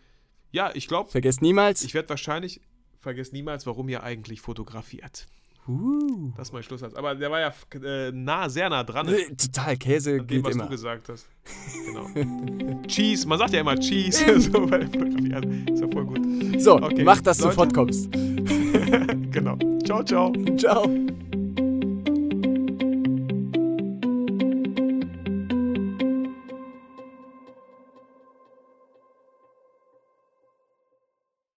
ja, ich glaube, Vergesst niemals. ich werde wahrscheinlich, vergesst niemals, warum ihr eigentlich fotografiert. Uh. Das ist mein Schlusssatz. Aber der war ja äh, nah, sehr nah dran. Äh, Total, Käse An dem, geht was immer. du gesagt hast. Genau. Cheese, man sagt ja immer Cheese. so bei der ist ja voll gut. So, Okay, mach, dass du Leute. fortkommst. genau. Ciao, ciao. Ciao.